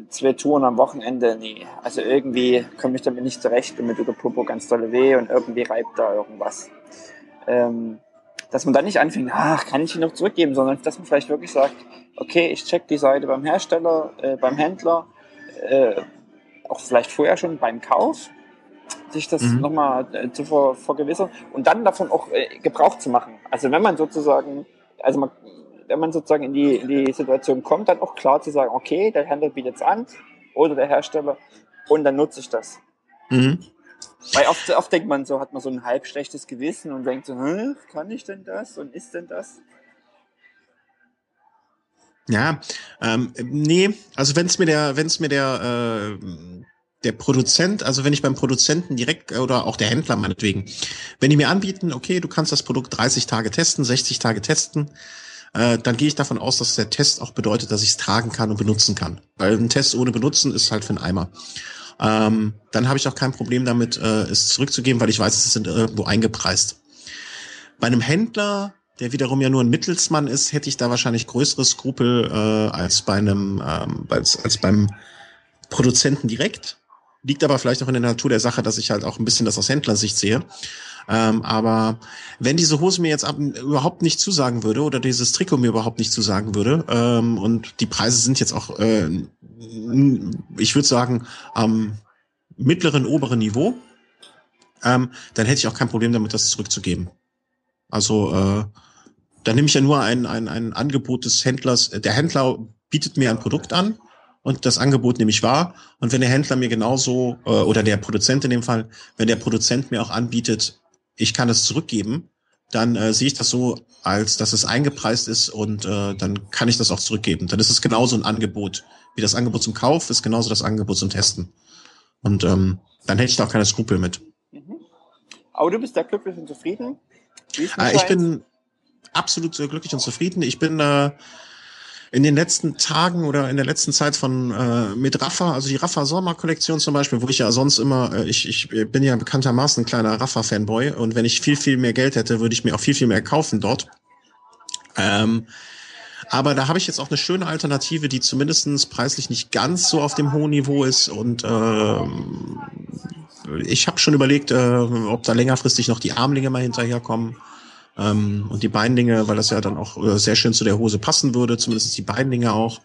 zwei Touren am Wochenende, nee, also irgendwie komme ich damit nicht zurecht und mir tut der Popo ganz tolle weh und irgendwie reibt da irgendwas. Ähm, dass man dann nicht anfängt, ach, kann ich ihn noch zurückgeben, sondern dass man vielleicht wirklich sagt, okay, ich check die Seite beim Hersteller, äh, beim Händler, äh, auch vielleicht vorher schon beim Kauf, sich das mhm. nochmal äh, zu ver vergewissern und dann davon auch äh, Gebrauch zu machen. Also wenn man sozusagen, also man, wenn man sozusagen in die, in die Situation kommt, dann auch klar zu sagen, okay, der Händler bietet es an oder der Hersteller und dann nutze ich das. Mhm. Weil oft, oft denkt man so, hat man so ein halb schlechtes Gewissen und denkt so, kann ich denn das und ist denn das? Ja, ähm, nee, also wenn es mir der, wenn es mir der, äh, der Produzent, also wenn ich beim Produzenten direkt oder auch der Händler meinetwegen, wenn die mir anbieten, okay, du kannst das Produkt 30 Tage testen, 60 Tage testen, äh, dann gehe ich davon aus, dass der Test auch bedeutet, dass ich es tragen kann und benutzen kann. Weil ein Test ohne Benutzen ist halt für einen Eimer. Ähm, dann habe ich auch kein Problem damit, äh, es zurückzugeben, weil ich weiß, es ist irgendwo eingepreist. Bei einem Händler der wiederum ja nur ein Mittelsmann ist, hätte ich da wahrscheinlich größere Skrupel äh, als bei einem ähm, als, als beim Produzenten direkt. Liegt aber vielleicht auch in der Natur der Sache, dass ich halt auch ein bisschen das aus Händlersicht sehe. Ähm, aber wenn diese Hose mir jetzt ab, überhaupt nicht zusagen würde oder dieses Trikot mir überhaupt nicht zusagen würde ähm, und die Preise sind jetzt auch, äh, ich würde sagen, am mittleren, oberen Niveau, ähm, dann hätte ich auch kein Problem damit, das zurückzugeben. Also äh, da nehme ich ja nur ein, ein, ein Angebot des Händlers. Der Händler bietet mir ein Produkt an und das Angebot nehme ich wahr. Und wenn der Händler mir genauso, äh, oder der Produzent in dem Fall, wenn der Produzent mir auch anbietet, ich kann es zurückgeben, dann äh, sehe ich das so, als dass es eingepreist ist und äh, dann kann ich das auch zurückgeben. Dann ist es genauso ein Angebot. Wie das Angebot zum Kauf ist genauso das Angebot zum Testen. Und ähm, dann hätte ich da auch keine Skrupel mit. Mhm. Aber du bist da glücklich und zufrieden? Äh, ich bin, absolut glücklich und zufrieden. Ich bin äh, in den letzten Tagen oder in der letzten Zeit von äh, mit Rafa, also die Rafa Sommer Kollektion zum Beispiel, wo ich ja sonst immer, äh, ich, ich bin ja bekanntermaßen ein kleiner Rafa Fanboy und wenn ich viel viel mehr Geld hätte, würde ich mir auch viel viel mehr kaufen dort. Ähm, aber da habe ich jetzt auch eine schöne Alternative, die zumindestens preislich nicht ganz so auf dem hohen Niveau ist und äh, ich habe schon überlegt, äh, ob da längerfristig noch die Armlinge mal hinterherkommen. Ähm, und die Beinlinge, weil das ja dann auch äh, sehr schön zu der Hose passen würde, zumindest die Beinlinge auch.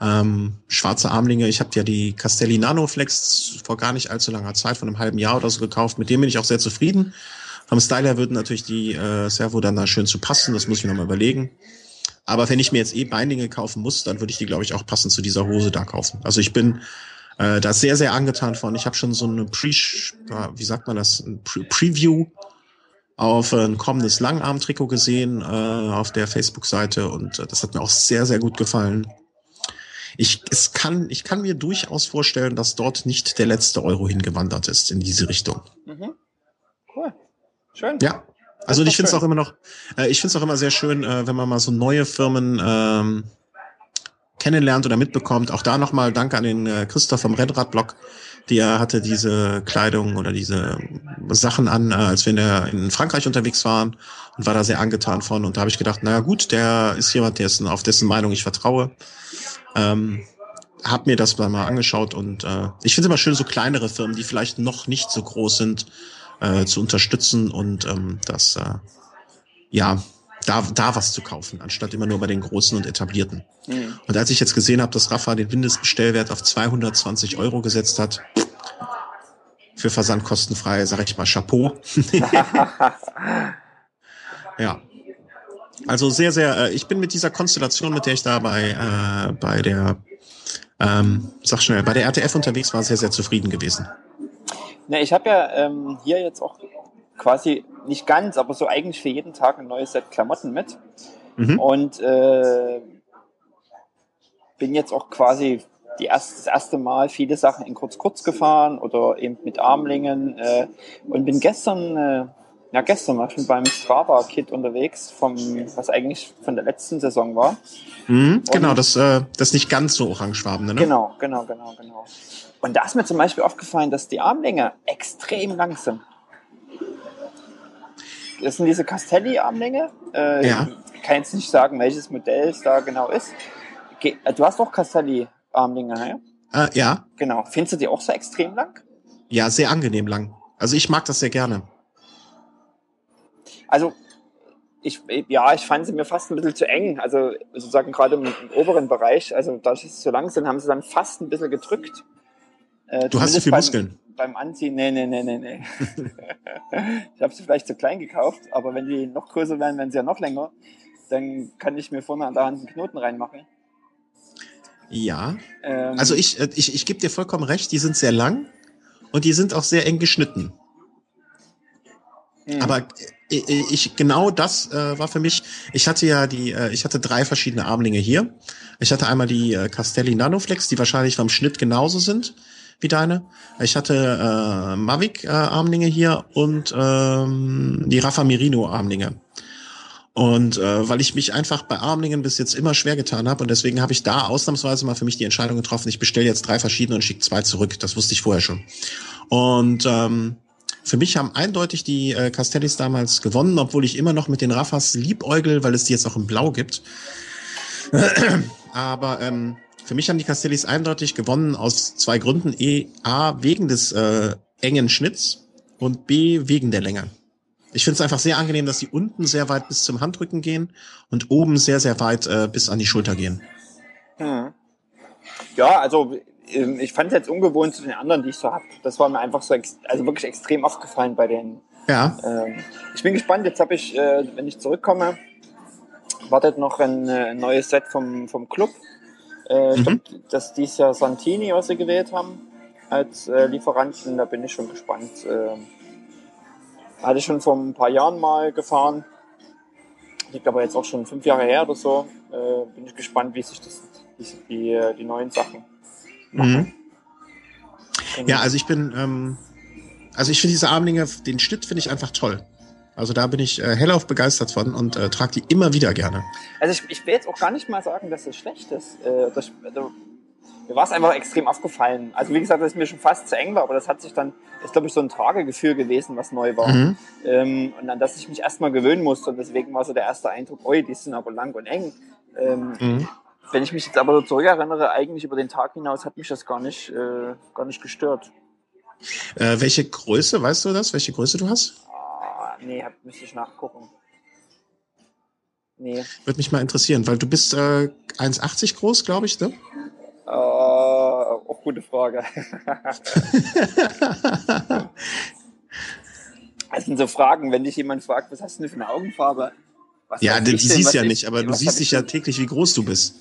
Ähm, schwarze Armlinge, ich habe ja die Castelli Nanoflex vor gar nicht allzu langer Zeit, von einem halben Jahr oder so gekauft. Mit dem bin ich auch sehr zufrieden. Vom Style her würden natürlich die äh, Servo dann da schön zu passen, das muss ich mir nochmal überlegen. Aber wenn ich mir jetzt eh Beinlinge kaufen muss, dann würde ich die, glaube ich, auch passend zu dieser Hose da kaufen. Also ich bin äh, da sehr, sehr angetan von. Ich habe schon so eine Pre, wie sagt man das, Pre Preview auf ein kommendes Langarm-Trikot gesehen äh, auf der Facebook-Seite und äh, das hat mir auch sehr, sehr gut gefallen. Ich, es kann, ich kann mir durchaus vorstellen, dass dort nicht der letzte Euro hingewandert ist in diese Richtung. Mhm. Cool. Schön. Ja. Also ich finde es auch immer noch, äh, ich finde es auch immer sehr schön, äh, wenn man mal so neue Firmen ähm, kennenlernt oder mitbekommt. Auch da nochmal Danke an den äh, Christoph vom Rennradblog, der hatte diese Kleidung oder diese Sachen an, äh, als wir in, der, in Frankreich unterwegs waren und war da sehr angetan von. Und da habe ich gedacht, naja gut, der ist jemand, ist auf dessen Meinung ich vertraue. Ähm, hab mir das mal angeschaut und äh, ich finde es immer schön, so kleinere Firmen, die vielleicht noch nicht so groß sind, äh, zu unterstützen und ähm, das äh, ja da, da was zu kaufen, anstatt immer nur bei den großen und etablierten. Mhm. Und als ich jetzt gesehen habe, dass Rafa den Mindestbestellwert auf 220 Euro gesetzt hat, für Versand kostenfrei, sage ich mal Chapeau. ja. Also sehr, sehr, äh, ich bin mit dieser Konstellation, mit der ich da bei, äh, bei der, ähm, sag schnell, bei der RTF unterwegs war, sehr, sehr zufrieden gewesen. Ne, ich habe ja ähm, hier jetzt auch quasi nicht ganz, aber so eigentlich für jeden Tag ein neues Set Klamotten mit. Mhm. Und äh, bin jetzt auch quasi die erst, das erste Mal viele Sachen in kurz-kurz gefahren oder eben mit Armlingen äh, und bin gestern, äh, ja gestern war ich beim Strava-Kit unterwegs, vom, was eigentlich von der letzten Saison war. Mhm, genau, das, äh, das nicht ganz so orangefarbene, ne? Genau, genau, genau, genau. Und da ist mir zum Beispiel aufgefallen, dass die Armlänge extrem lang sind. Das sind diese Castelli-Armlänge. Äh, ja. Ich kann jetzt nicht sagen, welches Modell es da genau ist. Du hast doch Castelli Armlinge, ne? Äh, ja. Genau. Findest du die auch so extrem lang? Ja, sehr angenehm lang. Also ich mag das sehr gerne. Also ich, ja, ich fand sie mir fast ein bisschen zu eng. Also sozusagen gerade im, im oberen Bereich, also da sie so lang sind, haben sie dann fast ein bisschen gedrückt. Äh, du hast zu viel Muskeln. Beim Anziehen, nee, nee, nee, nee, nee. ich habe sie vielleicht zu klein gekauft, aber wenn die noch größer werden, werden sie ja noch länger. Dann kann ich mir vorne an der Hand einen Knoten reinmachen. Ja. Ähm, also ich, äh, ich, ich gebe dir vollkommen recht, die sind sehr lang und die sind auch sehr eng geschnitten. Mhm. Aber ich, äh, ich genau das äh, war für mich. Ich hatte ja die, äh, ich hatte drei verschiedene Armlinge hier. Ich hatte einmal die äh, Castelli Nanoflex, die wahrscheinlich vom Schnitt genauso sind wie deine. Ich hatte äh, Mavic äh, hier und ähm, die Rafa Merino Armlinge. Und äh, weil ich mich einfach bei Armlingen bis jetzt immer schwer getan habe und deswegen habe ich da ausnahmsweise mal für mich die Entscheidung getroffen, ich bestelle jetzt drei verschiedene und schicke zwei zurück. Das wusste ich vorher schon. Und ähm, für mich haben eindeutig die äh, Castellis damals gewonnen, obwohl ich immer noch mit den Raffas liebäugel, weil es die jetzt auch in Blau gibt. Aber ähm, für mich haben die Castellis eindeutig gewonnen aus zwei Gründen. E, A, wegen des äh, engen Schnitts und B, wegen der Länge. Ich finde es einfach sehr angenehm, dass die unten sehr weit bis zum Handrücken gehen und oben sehr, sehr weit äh, bis an die Schulter gehen. Hm. Ja, also ähm, ich fand es jetzt ungewohnt zu den anderen, die ich so habe. Das war mir einfach so, also wirklich extrem aufgefallen bei denen. Ja. Ähm, ich bin gespannt. Jetzt habe ich, äh, wenn ich zurückkomme, wartet noch ein, äh, ein neues Set vom, vom Club. Äh, ich mhm. glaube, dass dies Jahr Santini, was sie gewählt haben als äh, Lieferanten. Da bin ich schon gespannt. Äh, hatte ich schon vor ein paar Jahren mal gefahren. Liegt aber jetzt auch schon fünf Jahre her oder so. Äh, bin ich gespannt, wie sich das, die, die neuen Sachen machen. Mhm. Genau. Ja, also ich bin, ähm, also ich finde diese Armlinge, den Schnitt finde ich einfach toll. Also da bin ich äh, hellauf begeistert von und äh, trage die immer wieder gerne. Also ich, ich will jetzt auch gar nicht mal sagen, dass es schlecht ist. Äh, das, also mir war es einfach extrem aufgefallen. Also wie gesagt, dass es mir schon fast zu eng war, aber das hat sich dann, ist glaube ich so ein Tragegefühl gewesen, was neu war. Mhm. Ähm, und an das ich mich erstmal gewöhnen musste und deswegen war so der erste Eindruck, oi, die sind aber lang und eng. Ähm, mhm. Wenn ich mich jetzt aber so zurückerinnere, eigentlich über den Tag hinaus hat mich das gar nicht, äh, gar nicht gestört. Äh, welche Größe, weißt du das? Welche Größe du hast? Nee, hab, müsste ich nachgucken. Nee. Würde mich mal interessieren, weil du bist äh, 1,80 groß, glaube ich, ne? Auch gute Frage. das sind so Fragen, wenn dich jemand fragt, was hast du denn für eine Augenfarbe? Was ja, die, die siehst ja nicht, aber du siehst dich ja täglich, wie groß du bist.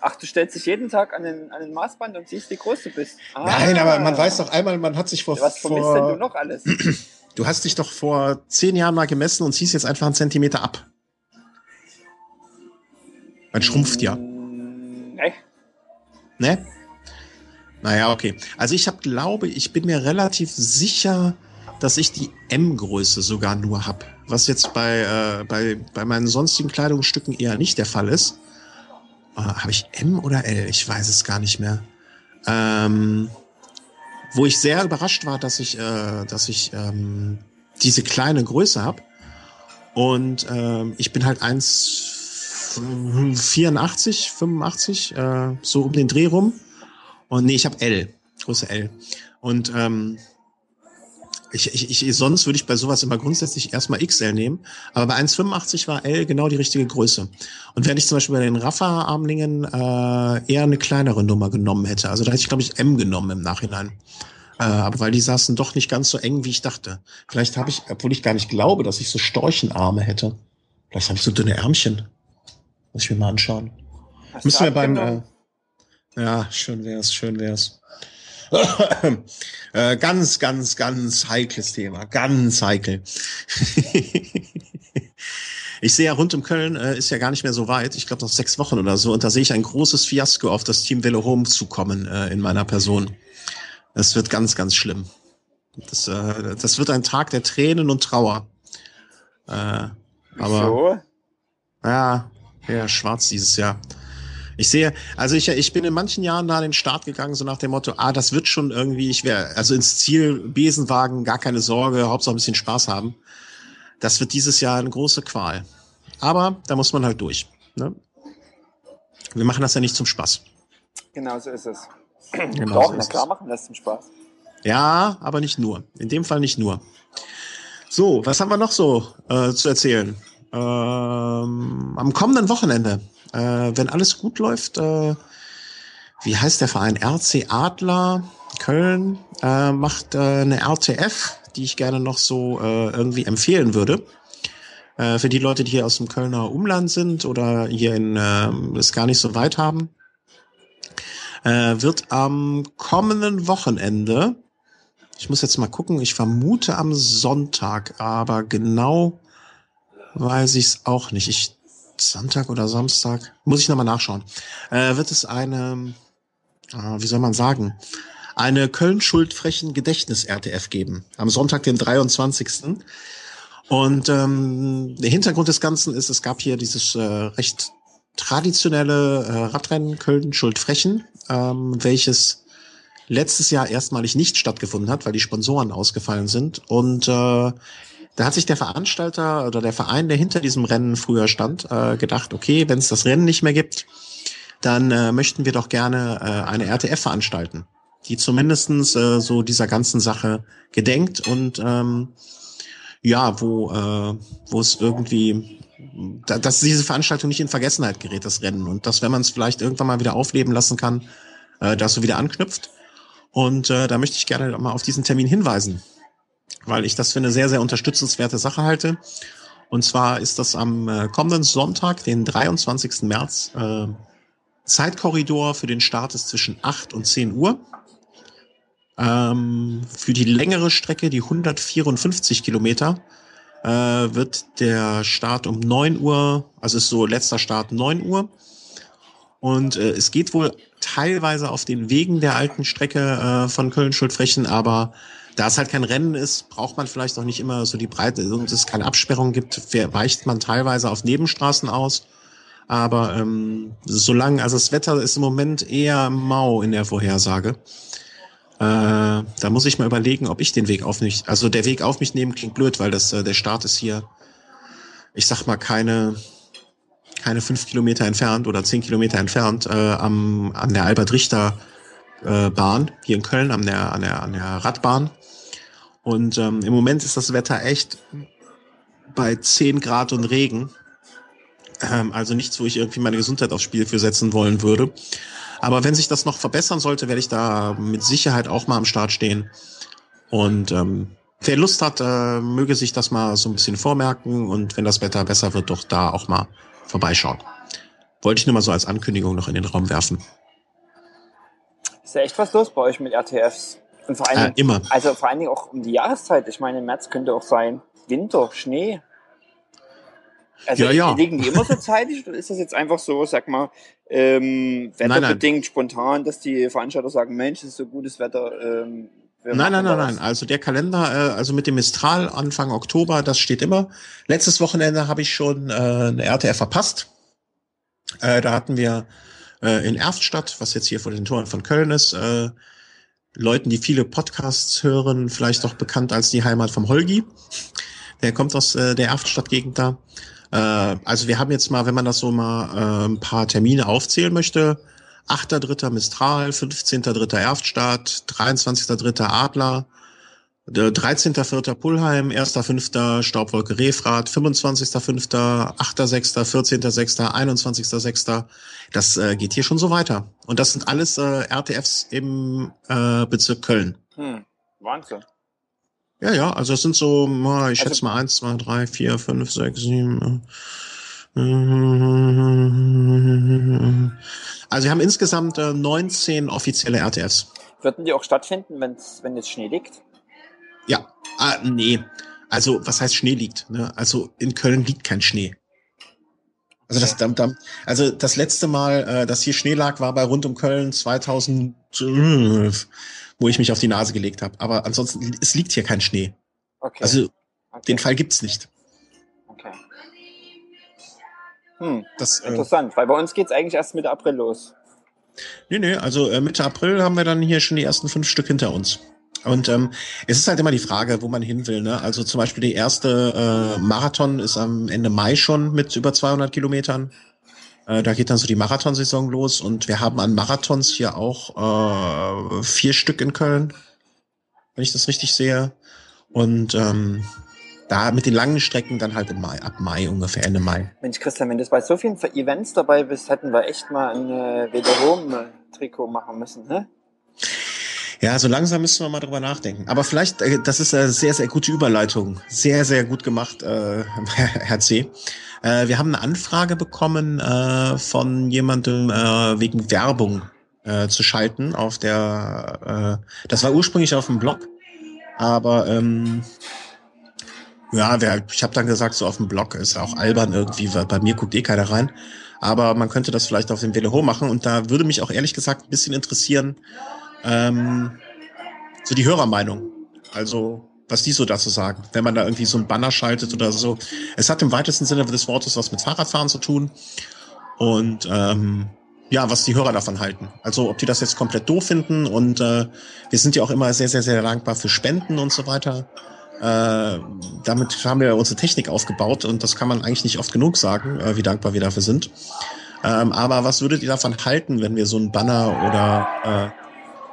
Ach, du stellst dich jeden Tag an den, an den Maßband und siehst, wie groß du bist. Ah. Nein, aber man weiß doch einmal, man hat sich vor. Was vermisst vor, denn du noch alles? Du hast dich doch vor zehn Jahren mal gemessen und ziehst jetzt einfach einen Zentimeter ab. Man schrumpft ja. Nee. Ne? Naja, okay. Also ich habe, glaube ich, bin mir relativ sicher, dass ich die M-Größe sogar nur hab. Was jetzt bei, äh, bei, bei meinen sonstigen Kleidungsstücken eher nicht der Fall ist. Äh, habe ich M oder L? Ich weiß es gar nicht mehr. Ähm, wo ich sehr überrascht war, dass ich, äh, dass ich ähm, diese kleine Größe hab. Und ähm, ich bin halt 1,84, 85, äh, so um den Dreh rum. Und nee, ich habe L, Größe L. Und ähm, ich, ich, ich, sonst würde ich bei sowas immer grundsätzlich erstmal XL nehmen. Aber bei 1,85 war L genau die richtige Größe. Und wenn ich zum Beispiel bei den Rafa-Armlingen äh, eher eine kleinere Nummer genommen hätte, also da hätte ich, glaube ich, M genommen im Nachhinein. Äh, aber weil die saßen doch nicht ganz so eng, wie ich dachte. Vielleicht habe ich, obwohl ich gar nicht glaube, dass ich so Storchenarme hätte. Vielleicht habe ich so dünne Ärmchen. Muss ich mir mal anschauen. Hast Müssen wir beim. Äh, ja, schön wär's, schön wär's. Äh, ganz, ganz, ganz heikles Thema. Ganz heikel. ich sehe ja rund um Köln äh, ist ja gar nicht mehr so weit. Ich glaube noch sechs Wochen oder so. Und da sehe ich ein großes Fiasko auf das Team Velo Home zukommen äh, in meiner Person. Es wird ganz, ganz schlimm. Das, äh, das wird ein Tag der Tränen und Trauer. Äh, aber so? ja, ja, schwarz dieses Jahr. Ich sehe, also ich, ich bin in manchen Jahren da an den Start gegangen, so nach dem Motto, ah, das wird schon irgendwie, ich wäre, also ins Ziel, Besenwagen, gar keine Sorge, Hauptsache ein bisschen Spaß haben. Das wird dieses Jahr eine große Qual. Aber da muss man halt durch. Ne? Wir machen das ja nicht zum Spaß. Genau so ist es. Genau Doch, so na klar machen das zum Spaß. Ja, aber nicht nur. In dem Fall nicht nur. So, was haben wir noch so äh, zu erzählen? Ähm, am kommenden Wochenende, äh, wenn alles gut läuft, äh, wie heißt der Verein? RC Adler Köln äh, macht äh, eine RTF, die ich gerne noch so äh, irgendwie empfehlen würde. Äh, für die Leute, die hier aus dem Kölner Umland sind oder hier in äh, es gar nicht so weit haben, äh, wird am kommenden Wochenende ich muss jetzt mal gucken. Ich vermute am Sonntag, aber genau weiß ich es auch nicht. Ich Sonntag oder Samstag muss ich nochmal nachschauen. Äh, wird es eine, äh, wie soll man sagen, eine Köln-Schuldfrechen Gedächtnis-RTF geben am Sonntag, den 23. Und ähm, der Hintergrund des Ganzen ist, es gab hier dieses äh, recht traditionelle äh, Radrennen Köln-Schuldfrechen, ähm, welches letztes Jahr erstmalig nicht stattgefunden hat, weil die Sponsoren ausgefallen sind. Und äh, da hat sich der Veranstalter oder der Verein, der hinter diesem Rennen früher stand, äh, gedacht, okay, wenn es das Rennen nicht mehr gibt, dann äh, möchten wir doch gerne äh, eine RTF veranstalten, die zumindestens äh, so dieser ganzen Sache gedenkt und ähm, ja, wo äh, wo es irgendwie dass diese Veranstaltung nicht in Vergessenheit gerät, das Rennen. Und dass, wenn man es vielleicht irgendwann mal wieder aufleben lassen kann, äh, dass so wieder anknüpft. Und äh, da möchte ich gerne mal auf diesen Termin hinweisen, weil ich das für eine sehr, sehr unterstützenswerte Sache halte. Und zwar ist das am äh, kommenden Sonntag, den 23. März. Äh, Zeitkorridor für den Start ist zwischen 8 und 10 Uhr. Ähm, für die längere Strecke, die 154 Kilometer, äh, wird der Start um 9 Uhr, also ist so letzter Start 9 Uhr. Und äh, es geht wohl teilweise auf den Wegen der alten Strecke äh, von Köln-Schuldfrechen, aber da es halt kein Rennen ist, braucht man vielleicht auch nicht immer so die Breite, und es keine Absperrung gibt, weicht man teilweise auf Nebenstraßen aus. Aber ähm, solange, also das Wetter ist im Moment eher mau in der Vorhersage. Äh, da muss ich mal überlegen, ob ich den Weg auf mich, also der Weg auf mich nehmen klingt blöd, weil das äh, der Start ist hier, ich sag mal, keine keine fünf Kilometer entfernt oder zehn Kilometer entfernt, äh, am, an der Albert-Richter-Bahn, äh, hier in Köln, an der, an der, an der Radbahn. Und ähm, im Moment ist das Wetter echt bei zehn Grad und Regen. Ähm, also nichts, wo ich irgendwie meine Gesundheit aufs Spiel für setzen wollen würde. Aber wenn sich das noch verbessern sollte, werde ich da mit Sicherheit auch mal am Start stehen. Und ähm, wer Lust hat, äh, möge sich das mal so ein bisschen vormerken und wenn das Wetter besser wird, doch da auch mal vorbeischauen. Wollte ich nur mal so als Ankündigung noch in den Raum werfen. Ist ja echt was los bei euch mit RTFs. Und vor allen Dingen, äh, immer. Also vor allen Dingen auch um die Jahreszeit. Ich meine, im März könnte auch sein Winter, Schnee. Also ja, ja. liegen die immer so zeitig oder ist das jetzt einfach so, sag mal, ähm, wetterbedingt, nein, nein. spontan, dass die Veranstalter sagen, Mensch, es ist so gutes Wetter, ähm, nein, nein, nein, nein. Also der Kalender, äh, also mit dem Mistral Anfang Oktober, das steht immer. Letztes Wochenende habe ich schon äh, eine RTF verpasst. Äh, da hatten wir äh, in Erftstadt, was jetzt hier vor den Toren von Köln ist, äh, Leuten, die viele Podcasts hören, vielleicht auch bekannt als die Heimat vom Holgi. Der kommt aus äh, der Erftstadt-Gegend da. Äh, also wir haben jetzt mal, wenn man das so mal äh, ein paar Termine aufzählen möchte, 8.3. Mistral, 15.3. Erftstadt, 23.3. Adler, 13.4. Pullheim, 1.5. Staubwolke Refrat, 25.5., 8.6., 14.6., 21.6. Das äh, geht hier schon so weiter. Und das sind alles äh, RTFs im äh, Bezirk Köln. Hm, Wahnsinn. Ja, ja, also es sind so, ich schätze also, mal eins, zwei, drei, vier, fünf, sechs, sieben. Also wir haben insgesamt 19 offizielle RTFs. Würden die auch stattfinden, wenn's, wenn jetzt Schnee liegt? Ja, ah, nee. Also was heißt Schnee liegt? Ne? Also in Köln liegt kein Schnee. Also das, also das letzte Mal, äh, dass hier Schnee lag, war bei rund um Köln 2012, wo ich mich auf die Nase gelegt habe. Aber ansonsten, es liegt hier kein Schnee. Okay. Also okay. den Fall gibt's nicht. Okay. Hm. Das, äh, Interessant, äh, weil bei uns geht's eigentlich erst Mitte April los. Nee, nee, also äh, Mitte April haben wir dann hier schon die ersten fünf Stück hinter uns. Und ähm, es ist halt immer die Frage, wo man hin will. Ne? Also zum Beispiel die erste äh, Marathon ist am Ende Mai schon mit über 200 Kilometern. Äh, da geht dann so die Marathonsaison los und wir haben an Marathons hier auch äh, vier Stück in Köln, wenn ich das richtig sehe. Und ähm, da mit den langen Strecken dann halt im Mai, ab Mai ungefähr, Ende Mai. Mensch, Christian, wenn du bei so vielen Events dabei bist, hätten wir echt mal ein äh, Velorom-Trikot machen müssen, ne? Ja, so langsam müssen wir mal drüber nachdenken. Aber vielleicht, äh, das ist eine sehr, sehr gute Überleitung. Sehr, sehr gut gemacht, äh, Herr C. Äh, wir haben eine Anfrage bekommen äh, von jemandem äh, wegen Werbung äh, zu schalten auf der, äh, das war ursprünglich auf dem Blog, aber ähm, ja, wer, ich habe dann gesagt, so auf dem Blog ist auch albern irgendwie, weil bei mir guckt eh keiner rein. Aber man könnte das vielleicht auf dem Velo machen und da würde mich auch ehrlich gesagt ein bisschen interessieren, ähm, so die Hörermeinung. Also, was die so dazu sagen, wenn man da irgendwie so ein Banner schaltet oder so. Es hat im weitesten Sinne des Wortes was mit Fahrradfahren zu tun. Und ähm, ja, was die Hörer davon halten. Also ob die das jetzt komplett doof finden und äh, wir sind ja auch immer sehr, sehr, sehr dankbar für Spenden und so weiter. Äh, damit haben wir unsere Technik aufgebaut und das kann man eigentlich nicht oft genug sagen, äh, wie dankbar wir dafür sind. Ähm, aber was würdet ihr davon halten, wenn wir so ein Banner oder äh,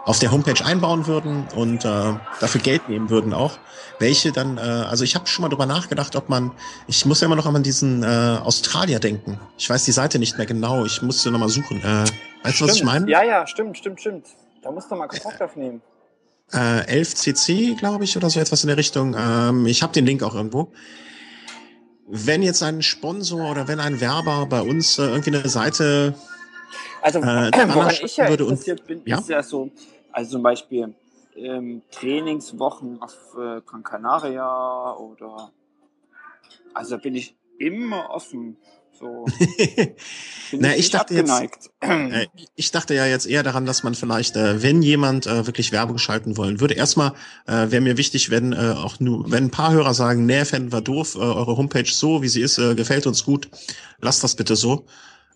auf der Homepage einbauen würden und äh, dafür Geld nehmen würden auch. Welche dann, äh, also ich habe schon mal drüber nachgedacht, ob man, ich muss ja immer noch an diesen äh, Australier denken. Ich weiß die Seite nicht mehr genau, ich musste noch mal suchen. Äh, weißt du, was ich meine? Ja, ja, stimmt, stimmt, stimmt. Da musst du mal Kontakt aufnehmen. Äh, 11cc, glaube ich, oder so etwas in der Richtung. Ähm, ich habe den Link auch irgendwo. Wenn jetzt ein Sponsor oder wenn ein Werber bei uns äh, irgendwie eine Seite also äh, woran ich ja interessiert bin, ja? ist ja so, also zum Beispiel ähm, Trainingswochen auf äh, Gran Canaria oder also bin ich immer offen. So. Na, ich dachte jetzt, äh, ich dachte ja jetzt eher daran, dass man vielleicht, äh, wenn jemand äh, wirklich Werbung schalten wollen würde, erstmal äh, wäre mir wichtig, wenn äh, auch nur, wenn ein paar Hörer sagen, nee, fänden wir doof, äh, eure Homepage so, wie sie ist, äh, gefällt uns gut, lasst das bitte so.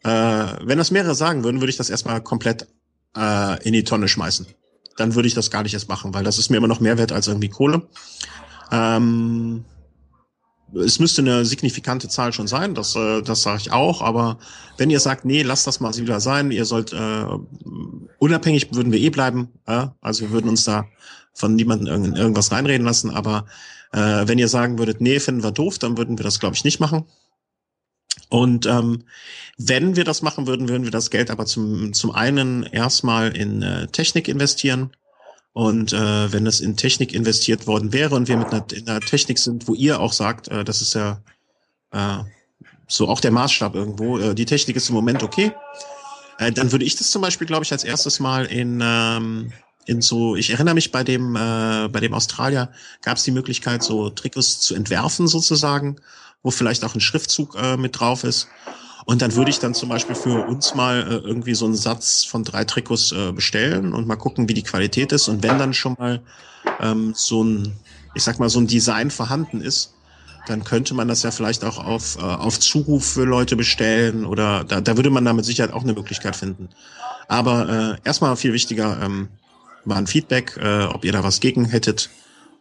Äh, wenn das mehrere sagen würden, würde ich das erstmal komplett äh, in die Tonne schmeißen. Dann würde ich das gar nicht erst machen, weil das ist mir immer noch mehr wert als irgendwie Kohle. Ähm, es müsste eine signifikante Zahl schon sein, das, äh, das sage ich auch, aber wenn ihr sagt, nee, lasst das mal wieder sein, ihr sollt äh, unabhängig würden wir eh bleiben, äh, also wir würden uns da von niemandem irgend, irgendwas reinreden lassen, aber äh, wenn ihr sagen würdet, nee, finden wir doof, dann würden wir das, glaube ich, nicht machen. Und ähm, wenn wir das machen würden, würden wir das Geld aber zum, zum einen erstmal in äh, Technik investieren. Und äh, wenn es in Technik investiert worden wäre und wir mit einer, in einer Technik sind, wo ihr auch sagt, äh, das ist ja äh, so auch der Maßstab irgendwo, äh, die Technik ist im Moment okay, äh, dann würde ich das zum Beispiel, glaube ich, als erstes mal in, ähm, in so, ich erinnere mich bei dem, äh, bei dem Australier gab es die Möglichkeit, so Trikots zu entwerfen sozusagen wo vielleicht auch ein Schriftzug äh, mit drauf ist. Und dann würde ich dann zum Beispiel für uns mal äh, irgendwie so einen Satz von drei Trikots äh, bestellen und mal gucken, wie die Qualität ist. Und wenn dann schon mal ähm, so ein, ich sag mal, so ein Design vorhanden ist, dann könnte man das ja vielleicht auch auf, äh, auf Zuruf für Leute bestellen oder da, da würde man da mit Sicherheit auch eine Möglichkeit finden. Aber äh, erstmal viel wichtiger ähm, war ein Feedback, äh, ob ihr da was gegen hättet.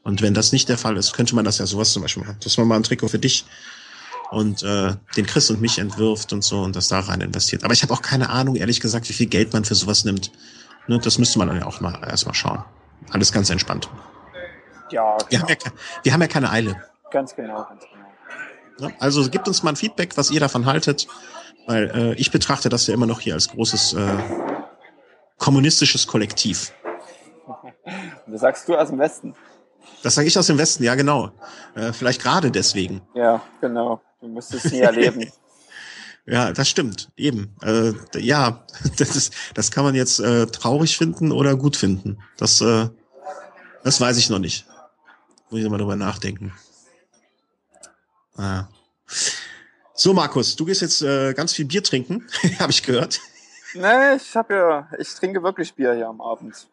Und wenn das nicht der Fall ist, könnte man das ja sowas zum Beispiel machen, dass man mal ein Trikot für dich und äh, den Chris und mich entwirft und so und das da rein investiert. Aber ich habe auch keine Ahnung, ehrlich gesagt, wie viel Geld man für sowas nimmt. Ne, das müsste man dann ja auch mal erstmal schauen. Alles ganz entspannt. Ja, wir haben ja, wir haben ja keine Eile. Ganz genau, ganz genau. Ja, also gebt uns mal ein Feedback, was ihr davon haltet, weil äh, ich betrachte das ja immer noch hier als großes äh, kommunistisches Kollektiv. Das sagst du aus dem Westen. Das sage ich aus dem Westen, ja genau. Äh, vielleicht gerade deswegen. Ja, genau. Du musst es nie erleben. ja, das stimmt. Eben. Äh, ja, das, ist, das kann man jetzt äh, traurig finden oder gut finden. Das, äh, das weiß ich noch nicht. Muss ich mal drüber nachdenken. Ah. So, Markus, du gehst jetzt äh, ganz viel Bier trinken, habe ich gehört. Nee, ich habe ja, ich trinke wirklich Bier hier am Abend.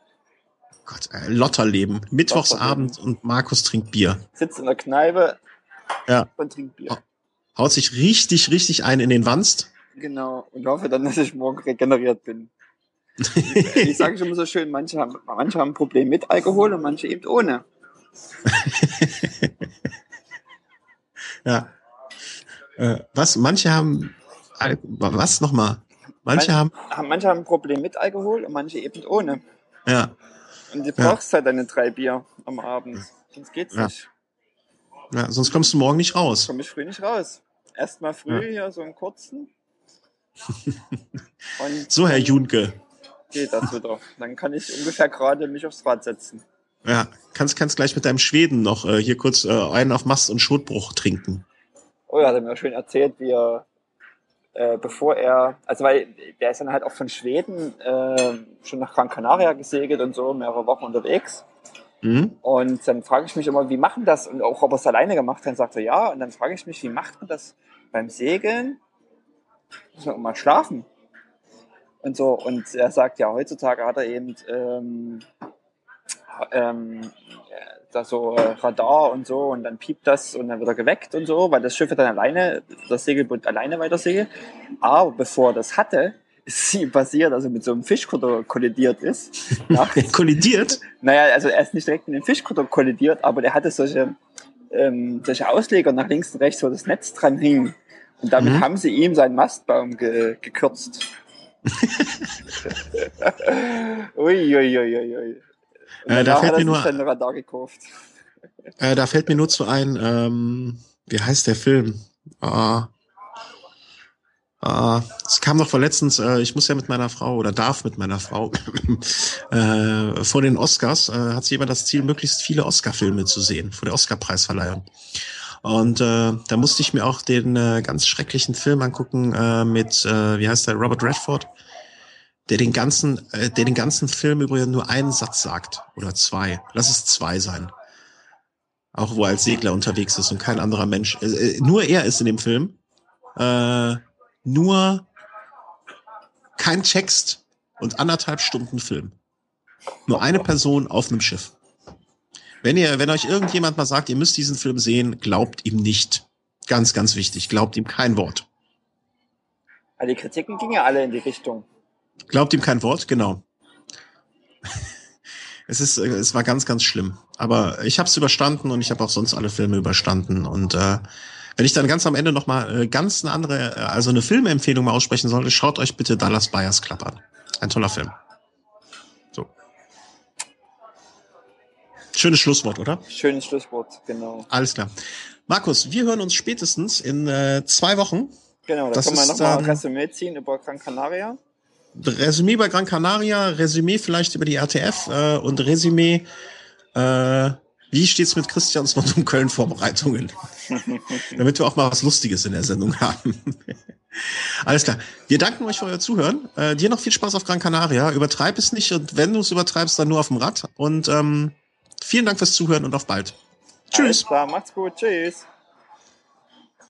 Gott, äh, Lotterleben. Mittwochsabend und Markus trinkt Bier. Sitzt in der Kneipe ja. und trinkt Bier. Haut sich richtig, richtig ein in den Wanst. Genau. Und hoffe dann, dass ich morgen regeneriert bin. ich sage schon immer so schön, manche haben, manche haben ein Problem mit Alkohol und manche eben ohne. ja. Äh, was? Manche haben. Was nochmal? Manche haben, Manche haben ein Problem mit Alkohol und manche eben ohne. Ja. Und du brauchst ja. halt deine drei Bier am Abend. Sonst geht's ja. nicht. Ja, sonst kommst du morgen nicht raus. Komm ich früh nicht raus. Erstmal früh ja. hier so einen kurzen. so, Herr Junke. Geht das wieder. Dann kann ich ungefähr gerade mich aufs Rad setzen. Ja, kannst, kannst gleich mit deinem Schweden noch äh, hier kurz äh, einen auf Mast und Schotbruch trinken. Oh ja, hat er mir schön erzählt, wie er äh, bevor er, also weil der ist dann halt auch von Schweden äh, schon nach Gran Canaria gesegelt und so, mehrere Wochen unterwegs. Mhm. Und dann frage ich mich immer, wie machen das? Und auch ob er es alleine gemacht hat, dann sagt er ja. Und dann frage ich mich, wie macht man das beim Segeln? Muss man mal schlafen. Und so. Und er sagt ja, heutzutage hat er eben ähm, ähm, da so Radar und so und dann piept das und dann wird er geweckt und so, weil das Schiff dann alleine, das Segelboot alleine weiter segelt. Aber bevor das hatte, sie passiert, also mit so einem Fischkutter kollidiert ist. kollidiert? Naja, also er ist nicht direkt mit dem Fischkutter kollidiert, aber der hatte solche, ähm, solche Ausleger nach links und rechts, wo das Netz dran hing. Und damit mhm. haben sie ihm seinen Mastbaum ge gekürzt. ui, ui, ui, ui. Äh, da fällt mir nur. Äh, da fällt mir nur zu ein, ähm, wie heißt der Film? Ah, ah, es kam noch vor letztens, äh, ich muss ja mit meiner Frau oder darf mit meiner Frau äh, vor den Oscars äh, hat sie immer das Ziel, möglichst viele Oscar-Filme zu sehen, vor der Oscar-Preisverleihung. Und äh, da musste ich mir auch den äh, ganz schrecklichen Film angucken äh, mit, äh, wie heißt der, Robert Redford der den ganzen, äh, der den ganzen Film übrigens nur einen Satz sagt oder zwei. Lass es zwei sein. Auch wo er als Segler unterwegs ist und kein anderer Mensch. Äh, äh, nur er ist in dem Film. Äh, nur kein Text und anderthalb Stunden Film. Nur eine Person auf einem Schiff. Wenn ihr, wenn euch irgendjemand mal sagt, ihr müsst diesen Film sehen, glaubt ihm nicht. Ganz, ganz wichtig. Glaubt ihm kein Wort. Die Kritiken gingen ja alle in die Richtung. Glaubt ihm kein Wort, genau. es ist, es war ganz, ganz schlimm. Aber ich habe es überstanden und ich habe auch sonst alle Filme überstanden. Und äh, wenn ich dann ganz am Ende noch mal äh, ganz eine andere, äh, also eine Filmempfehlung mal aussprechen sollte, schaut euch bitte Dallas Buyers Club an. Ein toller Film. So. Schönes Schlusswort, oder? Schönes Schlusswort, genau. Alles klar. Markus, wir hören uns spätestens in äh, zwei Wochen. Genau, da das können wir nochmal ein Resümee ziehen über Gran Canaria. Resümee bei Gran Canaria, Resümee vielleicht über die RTF äh, und Resümee, äh, wie steht's mit Christians Rundum Köln Vorbereitungen? Damit wir auch mal was Lustiges in der Sendung haben. Alles klar. Wir danken euch für euer Zuhören. Äh, dir noch viel Spaß auf Gran Canaria. Übertreib es nicht und wenn du es übertreibst, dann nur auf dem Rad. Und ähm, vielen Dank fürs Zuhören und auf bald. Tschüss. Klar, macht's gut. Tschüss.